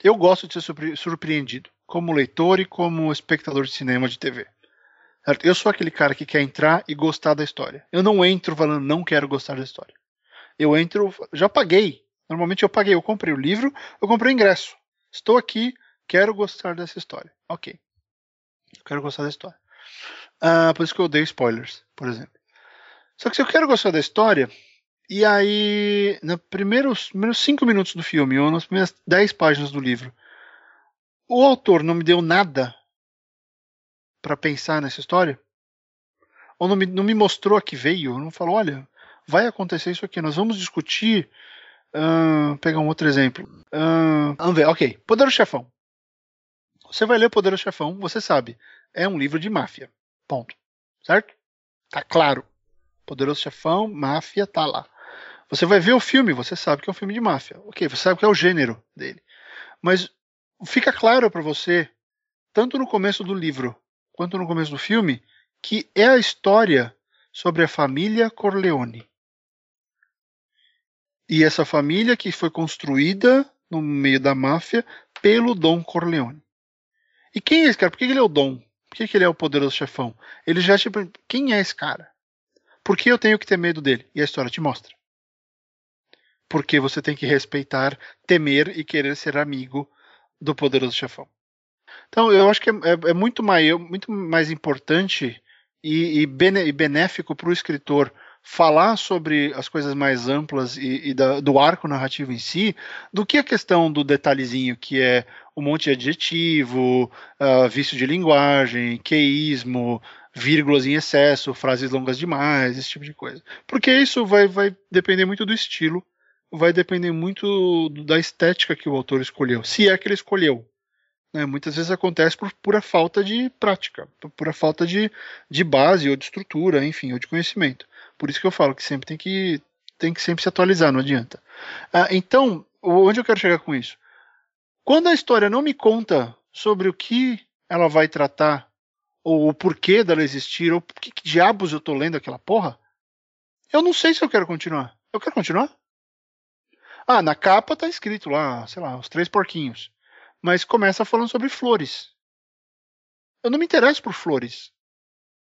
Eu gosto de ser surpreendido, como leitor e como espectador de cinema de TV. Eu sou aquele cara que quer entrar e gostar da história. Eu não entro falando não quero gostar da história. Eu entro, já paguei. Normalmente eu paguei, eu comprei o livro, eu comprei o ingresso. Estou aqui, quero gostar dessa história. Ok. Quero gostar da história. Uh, por isso que eu odeio spoilers, por exemplo. Só que se eu quero gostar da história, e aí, nos primeiros, primeiros cinco minutos do filme, ou nas primeiras dez páginas do livro, o autor não me deu nada para pensar nessa história, ou não me, não me mostrou a que veio, não falou, olha, vai acontecer isso aqui, nós vamos discutir. Uh, pegar um outro exemplo. Uh, vamos ver, ok. Poder do Chefão. Você vai ler o Poder do Chefão, você sabe, é um livro de máfia. Ponto. Certo? Tá claro. Poderoso Chefão, máfia, tá lá. Você vai ver o filme, você sabe que é um filme de máfia. Ok, você sabe que é o gênero dele. Mas fica claro para você, tanto no começo do livro quanto no começo do filme, que é a história sobre a família Corleone. E essa família que foi construída no meio da máfia pelo Dom Corleone. E quem é esse cara? Por que ele é o Dom? Por que ele é o poderoso chefão? Ele já tipo, quem é esse cara? Por que eu tenho que ter medo dele? E a história te mostra porque você tem que respeitar, temer e querer ser amigo do poderoso chefão. Então, eu acho que é, é, é muito, mais, muito mais importante e, e, bene, e benéfico para o escritor falar sobre as coisas mais amplas e, e da, do arco narrativo em si, do que a questão do detalhezinho, que é um monte de adjetivo, uh, vício de linguagem, queísmo, vírgulas em excesso, frases longas demais, esse tipo de coisa. Porque isso vai, vai depender muito do estilo vai depender muito da estética que o autor escolheu, se é que ele escolheu. Né? Muitas vezes acontece por pura falta de prática, por pura falta de, de base ou de estrutura, enfim, ou de conhecimento. Por isso que eu falo que sempre tem que, tem que sempre se atualizar, não adianta. Ah, então, onde eu quero chegar com isso? Quando a história não me conta sobre o que ela vai tratar, ou o porquê dela existir, ou por que, que diabos eu tô lendo aquela porra, eu não sei se eu quero continuar. Eu quero continuar? Ah, na capa tá escrito lá, sei lá, os três porquinhos. Mas começa falando sobre flores. Eu não me interesso por flores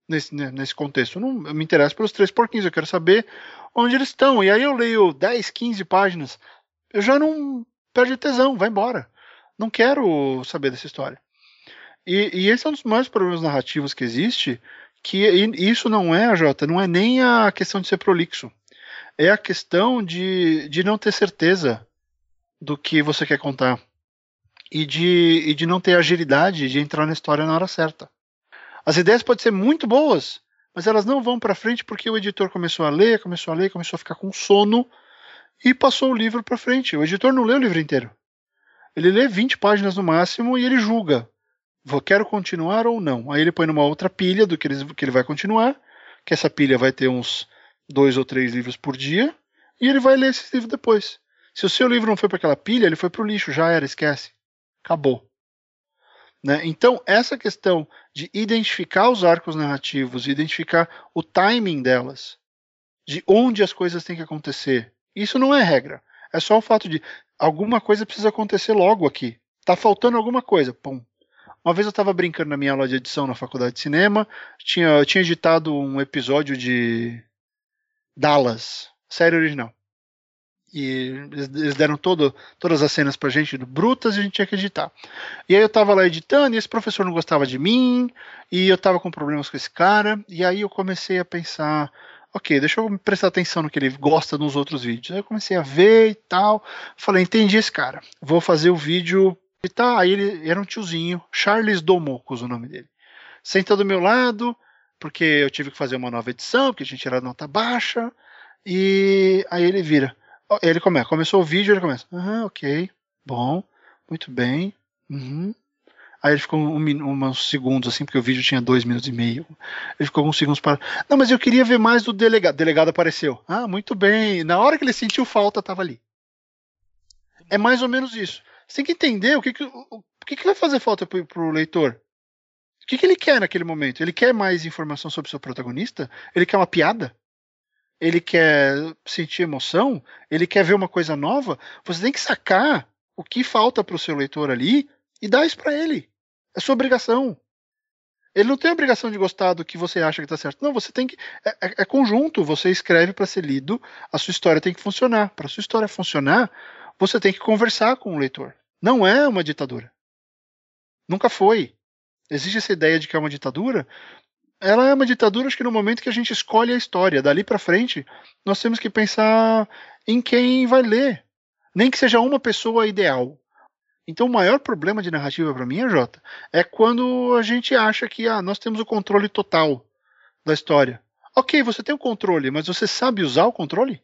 nesse, né, nesse contexto. Eu, não, eu me interesso pelos três porquinhos. Eu quero saber onde eles estão. E aí eu leio 10, 15 páginas. Eu já não perde tesão, vai embora. Não quero saber dessa história. E, e esse é um dos maiores problemas narrativos que existe. Que isso não é, Jota, não é nem a questão de ser prolixo é a questão de, de não ter certeza do que você quer contar e de, e de não ter agilidade de entrar na história na hora certa. As ideias podem ser muito boas, mas elas não vão para frente porque o editor começou a ler, começou a ler, começou a ficar com sono e passou o livro para frente. O editor não lê o livro inteiro. Ele lê 20 páginas no máximo e ele julga. Vou, quero continuar ou não. Aí ele põe numa outra pilha do que ele, que ele vai continuar, que essa pilha vai ter uns dois ou três livros por dia e ele vai ler esses livros depois. Se o seu livro não foi para aquela pilha, ele foi para o lixo, já era, esquece. Acabou. Né? Então, essa questão de identificar os arcos narrativos, identificar o timing delas, de onde as coisas têm que acontecer, isso não é regra. É só o fato de alguma coisa precisa acontecer logo aqui. Tá faltando alguma coisa. Pum. Uma vez eu estava brincando na minha aula de edição na faculdade de cinema, tinha, eu tinha editado um episódio de Dallas, série original. E eles deram todo, todas as cenas pra gente, brutas, e a gente tinha que editar. E aí eu tava lá editando, e esse professor não gostava de mim, e eu tava com problemas com esse cara, e aí eu comecei a pensar, ok, deixa eu prestar atenção no que ele gosta nos outros vídeos. Aí eu comecei a ver e tal, falei, entendi esse cara, vou fazer o vídeo. E tá, aí ele era um tiozinho, Charles Domocos o nome dele. Senta do meu lado, porque eu tive que fazer uma nova edição, porque a gente era nota baixa, e aí ele vira. Ele começa, começou o vídeo, ele começa, ah, ok, bom, muito bem, uhum. Aí ele ficou um, um, uns segundos assim, porque o vídeo tinha dois minutos e meio. Ele ficou alguns segundos para. Não, mas eu queria ver mais do delegado. Delegado apareceu. Ah, muito bem. Na hora que ele sentiu falta, estava ali. É mais ou menos isso. Você tem que entender o que, que, o, o que, que vai fazer falta para o leitor. O que, que ele quer naquele momento? Ele quer mais informação sobre o seu protagonista? Ele quer uma piada? Ele quer sentir emoção? Ele quer ver uma coisa nova? Você tem que sacar o que falta para o seu leitor ali e dar isso para ele. É sua obrigação. Ele não tem a obrigação de gostar do que você acha que está certo. Não, você tem que. É, é, é conjunto. Você escreve para ser lido. A sua história tem que funcionar. Para a sua história funcionar, você tem que conversar com o leitor. Não é uma ditadura. Nunca foi. Existe essa ideia de que é uma ditadura. Ela é uma ditadura, acho que no momento que a gente escolhe a história. Dali para frente, nós temos que pensar em quem vai ler. Nem que seja uma pessoa ideal. Então, o maior problema de narrativa para mim, Jota, é quando a gente acha que ah, nós temos o controle total da história. Ok, você tem o controle, mas você sabe usar o controle?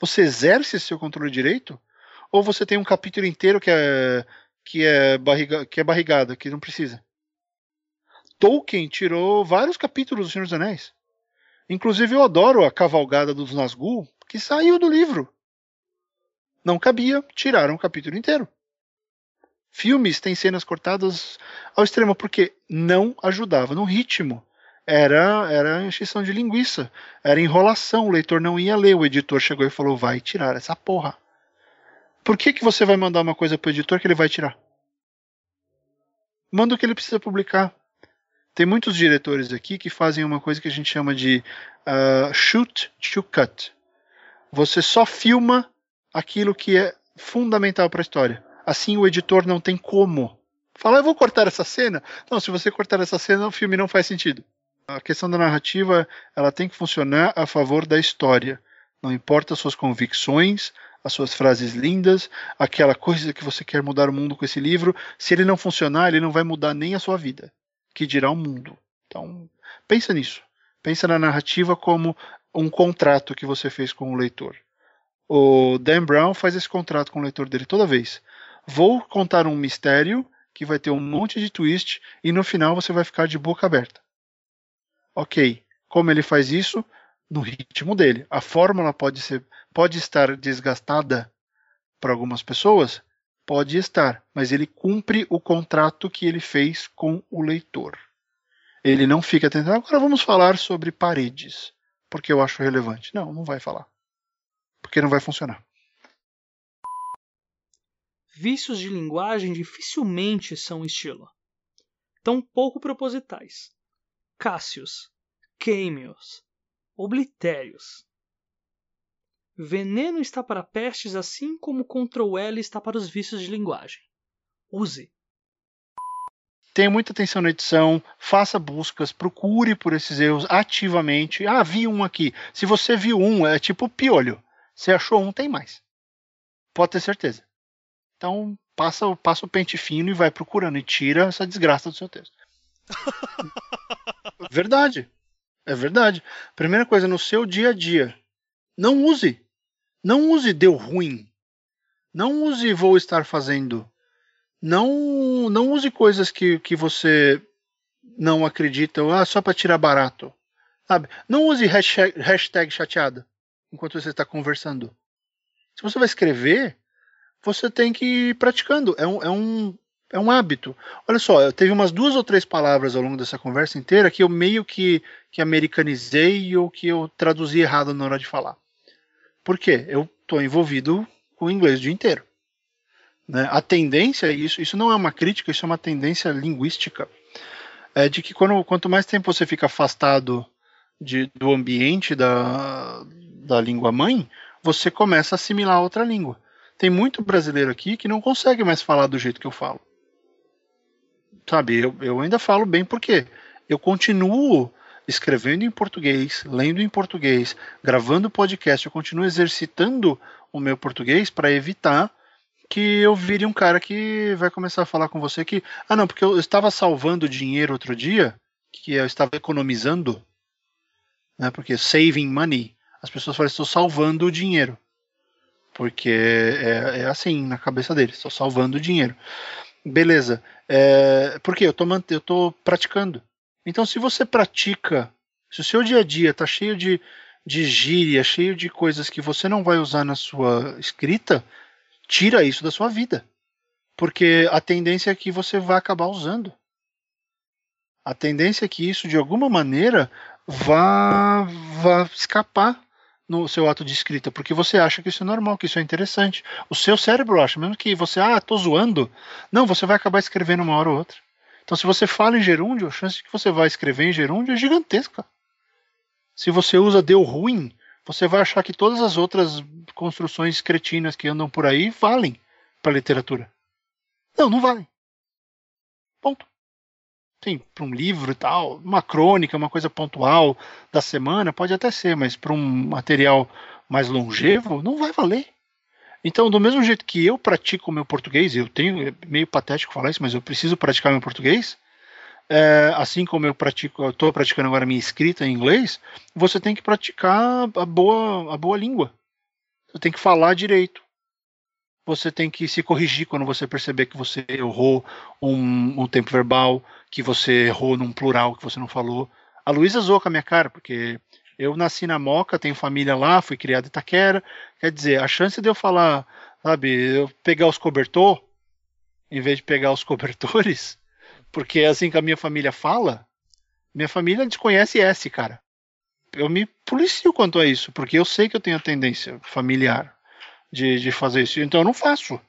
Você exerce seu controle direito? Ou você tem um capítulo inteiro que é que é, barriga, que é barrigada, que não precisa? Tolkien tirou vários capítulos do Senhor dos Anéis. Inclusive, eu adoro a cavalgada dos Nazgûl, que saiu do livro. Não cabia, tiraram o capítulo inteiro. Filmes têm cenas cortadas ao extremo, porque não ajudava no ritmo. Era, era encheção de linguiça, era enrolação, o leitor não ia ler, o editor chegou e falou: vai tirar essa porra. Por que, que você vai mandar uma coisa para o editor que ele vai tirar? Manda o que ele precisa publicar. Tem muitos diretores aqui que fazem uma coisa que a gente chama de uh, shoot to cut. Você só filma aquilo que é fundamental para a história. Assim o editor não tem como. Falar, eu vou cortar essa cena? Não, se você cortar essa cena, o filme não faz sentido. A questão da narrativa, ela tem que funcionar a favor da história. Não importa as suas convicções, as suas frases lindas, aquela coisa que você quer mudar o mundo com esse livro. Se ele não funcionar, ele não vai mudar nem a sua vida, que dirá o mundo. Então, pensa nisso. Pensa na narrativa como um contrato que você fez com o leitor. O Dan Brown faz esse contrato com o leitor dele toda vez. Vou contar um mistério que vai ter um monte de twist e no final você vai ficar de boca aberta. Ok, como ele faz isso? No ritmo dele. A fórmula pode ser, pode estar desgastada para algumas pessoas, pode estar, mas ele cumpre o contrato que ele fez com o leitor. Ele não fica tentando. Agora vamos falar sobre paredes, porque eu acho relevante. Não, não vai falar, porque não vai funcionar. Vícios de linguagem dificilmente são estilo. Tão pouco propositais. Cássios, quêmios, oblitérios. Veneno está para pestes assim como Ctrl L está para os vícios de linguagem. Use. Tenha muita atenção na edição, faça buscas, procure por esses erros ativamente. Ah, vi um aqui. Se você viu um, é tipo piolho. Você achou um, tem mais. Pode ter certeza. Então, passa, passa o pente fino e vai procurando e tira essa desgraça do seu texto. verdade. É verdade. Primeira coisa, no seu dia a dia, não use. Não use deu ruim. Não use vou estar fazendo. Não, não use coisas que, que você não acredita, ah, só para tirar barato. Sabe? Não use hashtag, hashtag chateada enquanto você está conversando. Se você vai escrever, você tem que ir praticando. É um, é um, é um hábito. Olha só, teve umas duas ou três palavras ao longo dessa conversa inteira que eu meio que, que americanizei ou que eu traduzi errado na hora de falar. Por quê? Eu estou envolvido com o inglês o dia inteiro. Né? A tendência, isso, isso não é uma crítica, isso é uma tendência linguística, é de que quando, quanto mais tempo você fica afastado de, do ambiente da, da língua mãe, você começa a assimilar outra língua. Tem muito brasileiro aqui que não consegue mais falar do jeito que eu falo. Sabe, eu, eu ainda falo bem porque eu continuo escrevendo em português, lendo em português, gravando podcast, eu continuo exercitando o meu português para evitar que eu vire um cara que vai começar a falar com você que, ah não, porque eu estava salvando dinheiro outro dia, que eu estava economizando, né, porque saving money, as pessoas falam, estou salvando o dinheiro. Porque é, é assim na cabeça deles, estou salvando dinheiro. Beleza. É, porque eu tô praticando. Então, se você pratica, se o seu dia a dia está cheio de, de gíria, cheio de coisas que você não vai usar na sua escrita, tira isso da sua vida. Porque a tendência é que você vai acabar usando. A tendência é que isso, de alguma maneira, vá, vá escapar no seu ato de escrita, porque você acha que isso é normal, que isso é interessante. O seu cérebro acha, mesmo que você, ah, tô zoando, não, você vai acabar escrevendo uma hora ou outra. Então, se você fala em gerúndio, a chance de que você vai escrever em gerúndio é gigantesca. Se você usa deu ruim, você vai achar que todas as outras construções cretinas que andam por aí valem para literatura. Não, não valem. Ponto. Tem para um livro e tal, uma crônica, uma coisa pontual da semana, pode até ser, mas para um material mais longevo, não vai valer. Então, do mesmo jeito que eu pratico o meu português, eu tenho, é meio patético falar isso, mas eu preciso praticar meu português, é, assim como eu pratico, estou praticando agora minha escrita em inglês, você tem que praticar a boa, a boa língua. Você tem que falar direito. Você tem que se corrigir quando você perceber que você errou um, um tempo verbal, que você errou num plural que você não falou. A Luísa zoou com a minha cara, porque eu nasci na Moca, tenho família lá, fui criado em Itaquera. Quer dizer, a chance de eu falar, sabe, eu pegar os cobertor, em vez de pegar os cobertores, porque é assim que a minha família fala, minha família desconhece S, cara. Eu me policio quanto a isso, porque eu sei que eu tenho a tendência familiar de, de fazer isso. Então eu não faço. O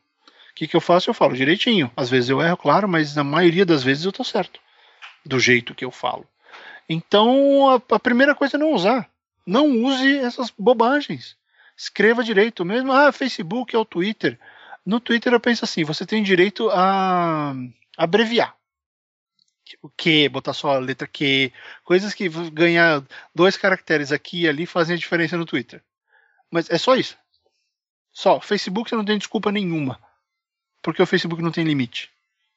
que, que eu faço? Eu falo direitinho. Às vezes eu erro, claro, mas na maioria das vezes eu tô certo. Do jeito que eu falo. Então a, a primeira coisa é não usar. Não use essas bobagens. Escreva direito mesmo. Ah, Facebook é o Twitter. No Twitter eu penso assim: você tem direito a abreviar o que, botar só a letra Q, coisas que ganhar dois caracteres aqui e ali fazem a diferença no Twitter. Mas é só isso. Só. Facebook você não tem desculpa nenhuma. Porque o Facebook não tem limite.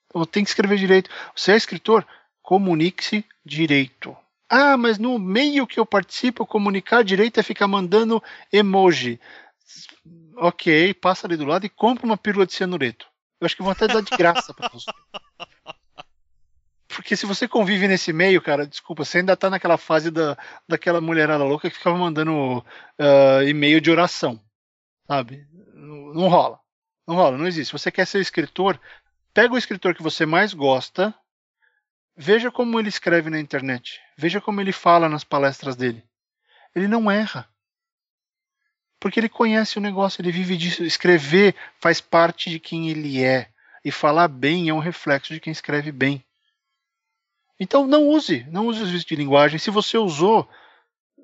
Então tem que escrever direito. Você é escritor? Comunique-se direito. Ah, mas no meio que eu participo, comunicar direito é ficar mandando emoji. Ok, passa ali do lado e compra uma pílula de cianureto. Eu acho que vou até dar de graça para você. Porque se você convive nesse meio, cara, desculpa, você ainda tá naquela fase da, daquela mulherada louca que ficava mandando uh, e-mail de oração. Sabe? Não, não rola. Não rola, não existe. Se você quer ser escritor, pega o escritor que você mais gosta, veja como ele escreve na internet, veja como ele fala nas palestras dele. Ele não erra. Porque ele conhece o negócio, ele vive disso. Escrever faz parte de quem ele é. E falar bem é um reflexo de quem escreve bem. Então não use, não use os vícios de linguagem. Se você usou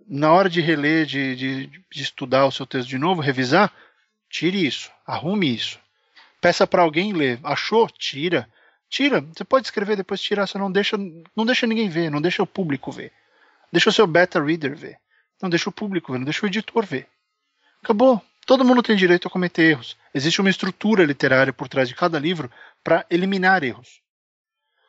na hora de reler, de, de, de estudar o seu texto de novo, revisar, tire isso, arrume isso. Peça para alguém ler. Achou? Tira. Tira. Você pode escrever depois tirar, você não deixa, não deixa ninguém ver, não deixa o público ver. Deixa o seu beta reader ver. Não deixa o público ver, não deixa o editor ver. Acabou. Todo mundo tem direito a cometer erros. Existe uma estrutura literária por trás de cada livro para eliminar erros.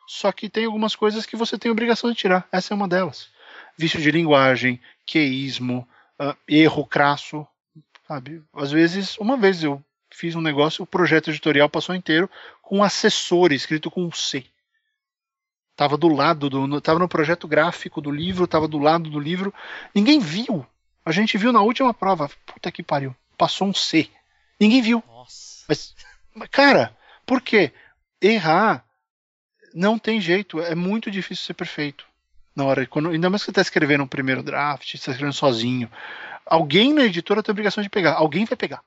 Só que tem algumas coisas que você tem obrigação de tirar. Essa é uma delas. Vício de linguagem, queísmo, uh, erro crasso, sabe? Às vezes, uma vez eu fiz um negócio, o projeto editorial passou inteiro com um assessor escrito com um C. Tava do lado do, no, tava no projeto gráfico do livro, tava do lado do livro. Ninguém viu. A gente viu na última prova. Puta que pariu. Passou um C. Ninguém viu. Nossa. Mas, cara, por quê? Errar não tem jeito, é muito difícil ser perfeito. Na hora, quando, ainda mais que você está escrevendo um primeiro draft, você está escrevendo sozinho. Alguém na editora tem a obrigação de pegar, alguém vai pegar.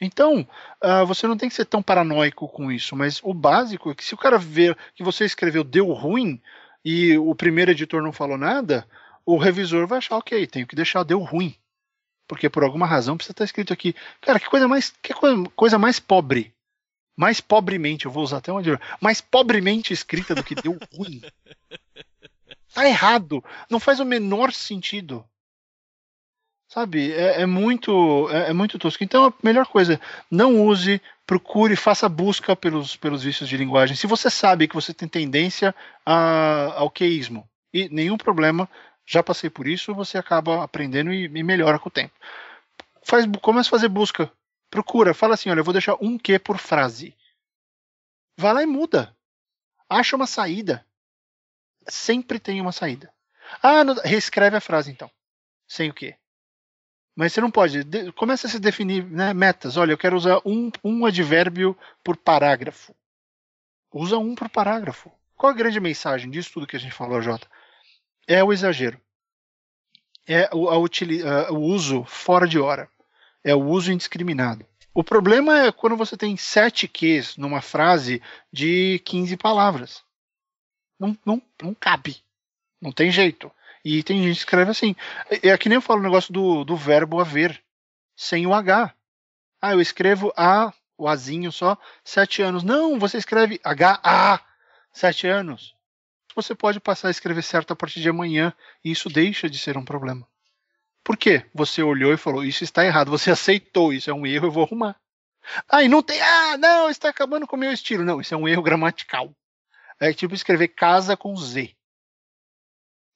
Então, uh, você não tem que ser tão paranoico com isso, mas o básico é que se o cara ver que você escreveu deu ruim e o primeiro editor não falou nada, o revisor vai achar, ok, tenho que deixar deu ruim. Porque por alguma razão precisa estar escrito aqui. Cara, que coisa mais, que coisa mais pobre mais pobremente, eu vou usar até uma mais pobremente escrita do que deu ruim. Tá errado. Não faz o menor sentido. Sabe? É, é muito é, é, muito tosco. Então a melhor coisa, não use, procure, faça busca pelos, pelos vícios de linguagem. Se você sabe que você tem tendência a, ao queísmo, e nenhum problema, já passei por isso, você acaba aprendendo e, e melhora com o tempo. Faz, começa a fazer busca Procura, fala assim: olha, eu vou deixar um Q por frase. Vai lá e muda. Acha uma saída. Sempre tem uma saída. Ah, não, reescreve a frase então. Sem o quê? Mas você não pode. De, começa a se definir né, metas. Olha, eu quero usar um, um advérbio por parágrafo. Usa um por parágrafo. Qual a grande mensagem disso tudo que a gente falou, Jota? É o exagero. É o, a o uso fora de hora. É o uso indiscriminado. O problema é quando você tem sete Qs numa frase de 15 palavras. Não, não, não cabe. Não tem jeito. E tem gente que escreve assim. É, é que nem eu falo o negócio do, do verbo haver, sem o H. Ah, eu escrevo A, o Azinho só, sete anos. Não, você escreve H-A, sete anos. Você pode passar a escrever certo a partir de amanhã, e isso deixa de ser um problema. Por quê? Você olhou e falou, isso está errado. Você aceitou, isso é um erro, eu vou arrumar. Ah, e não tem. Ah, não, está acabando com o meu estilo. Não, isso é um erro gramatical. É tipo escrever casa com Z.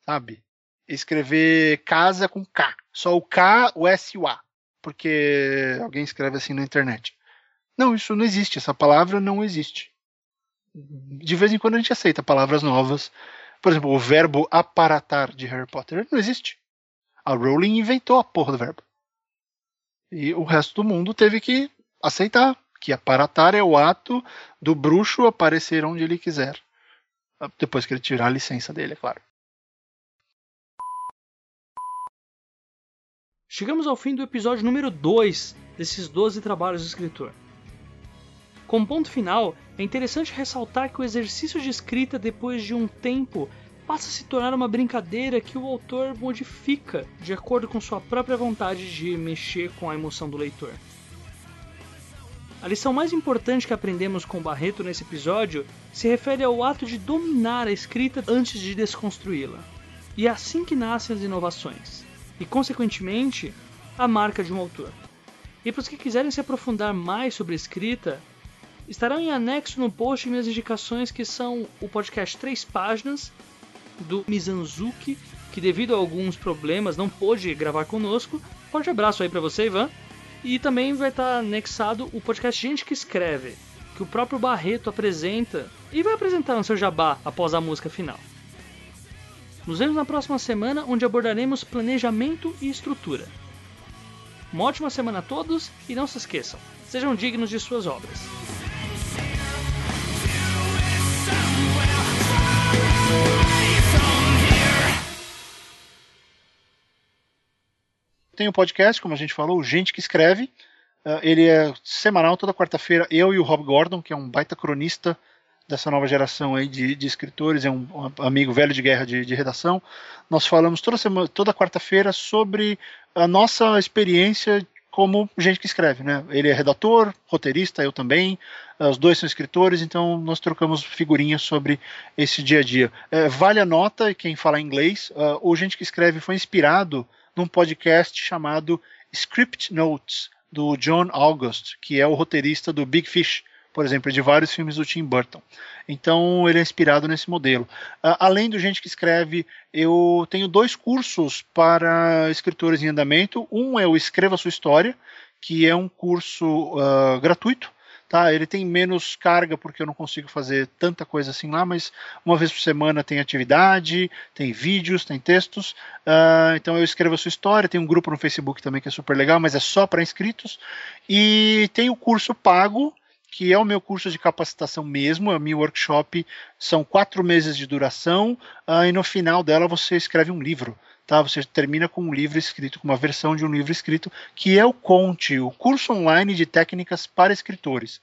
Sabe? Escrever casa com K. Só o K, o S e o A. Porque alguém escreve assim na internet. Não, isso não existe. Essa palavra não existe. De vez em quando a gente aceita palavras novas. Por exemplo, o verbo aparatar de Harry Potter não existe. A Rowling inventou a porra do verbo. E o resto do mundo teve que aceitar que aparatar é o ato do bruxo aparecer onde ele quiser. Depois que ele tirar a licença dele, é claro. Chegamos ao fim do episódio número 2 desses 12 trabalhos do escritor. Como ponto final, é interessante ressaltar que o exercício de escrita depois de um tempo passa a se tornar uma brincadeira que o autor modifica de acordo com sua própria vontade de mexer com a emoção do leitor. A lição mais importante que aprendemos com Barreto nesse episódio se refere ao ato de dominar a escrita antes de desconstruí-la. E é assim que nascem as inovações, e consequentemente, a marca de um autor. E para os que quiserem se aprofundar mais sobre escrita, estarão em anexo no post minhas indicações que são o podcast Três Páginas do Mizanzuki, que devido a alguns problemas não pôde gravar conosco. Forte abraço aí para você, Ivan. E também vai estar anexado o podcast Gente que Escreve, que o próprio Barreto apresenta e vai apresentar no seu jabá após a música final. Nos vemos na próxima semana, onde abordaremos planejamento e estrutura. Uma ótima semana a todos e não se esqueçam, sejam dignos de suas obras. tem um podcast, como a gente falou, Gente que Escreve. Uh, ele é semanal, toda quarta-feira, eu e o Rob Gordon, que é um baita cronista dessa nova geração aí de, de escritores, é um, um, amigo velho de guerra de, de redação. Nós falamos toda, semana, toda quarta-feira sobre a nossa experiência como gente que escreve, né? Ele é redator, roteirista, eu também. Os dois são escritores, então nós trocamos figurinhas sobre esse dia a dia. É, vale a nota, quem fala inglês, uh, o Gente que Escreve foi inspirado num podcast chamado Script Notes, do John August, que é o roteirista do Big Fish, por exemplo, de vários filmes do Tim Burton. Então ele é inspirado nesse modelo. Uh, além do gente que escreve, eu tenho dois cursos para escritores em andamento. Um é o Escreva Sua História, que é um curso uh, gratuito tá? Ele tem menos carga porque eu não consigo fazer tanta coisa assim lá, mas uma vez por semana tem atividade, tem vídeos, tem textos. Uh, então eu escrevo a sua história. Tem um grupo no Facebook também que é super legal, mas é só para inscritos. E tem o curso pago que é o meu curso de capacitação mesmo, é o meu workshop, são quatro meses de duração, uh, e no final dela você escreve um livro tá? Você termina com um livro escrito, com uma versão de um livro escrito, que é o Conte, o curso online de técnicas para escritores.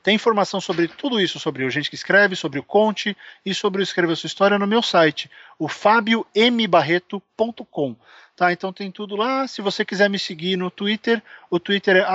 Tem informação sobre tudo isso, sobre o gente que escreve, sobre o Conte e sobre o Sua História no meu site, o fabiombarreto.com. Tá, então tem tudo lá. Se você quiser me seguir no Twitter, o Twitter é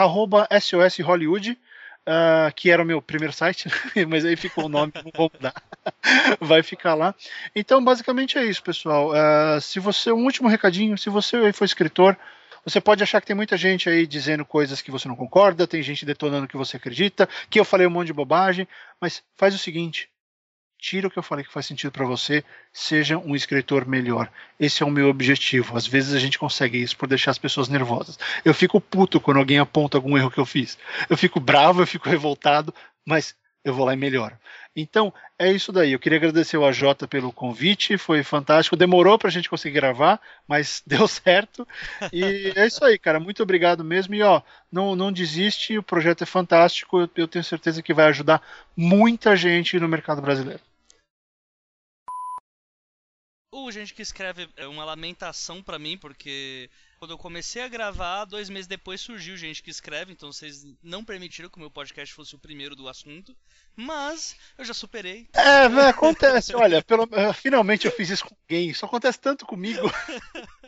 @soshollywood uh, que era o meu primeiro site, mas aí ficou o nome, não vou mudar. Vai ficar lá. Então, basicamente é isso, pessoal. Uh, se você, um último recadinho, se você for escritor, você pode achar que tem muita gente aí dizendo coisas que você não concorda, tem gente detonando que você acredita, que eu falei um monte de bobagem, mas faz o seguinte: tira o que eu falei que faz sentido para você, seja um escritor melhor. Esse é o meu objetivo. Às vezes a gente consegue isso por deixar as pessoas nervosas. Eu fico puto quando alguém aponta algum erro que eu fiz. Eu fico bravo, eu fico revoltado, mas eu vou lá e melhoro. Então, é isso daí. Eu queria agradecer ao AJ pelo convite, foi fantástico. Demorou para a gente conseguir gravar, mas deu certo. E é isso aí, cara. Muito obrigado mesmo. E ó, não, não desiste, o projeto é fantástico. Eu, eu tenho certeza que vai ajudar muita gente no mercado brasileiro. O gente que escreve é uma lamentação pra mim, porque quando eu comecei a gravar, dois meses depois surgiu gente que escreve, então vocês não permitiram que o meu podcast fosse o primeiro do assunto. Mas eu já superei. É, acontece, olha, pelo, finalmente eu fiz isso com alguém. Isso acontece tanto comigo.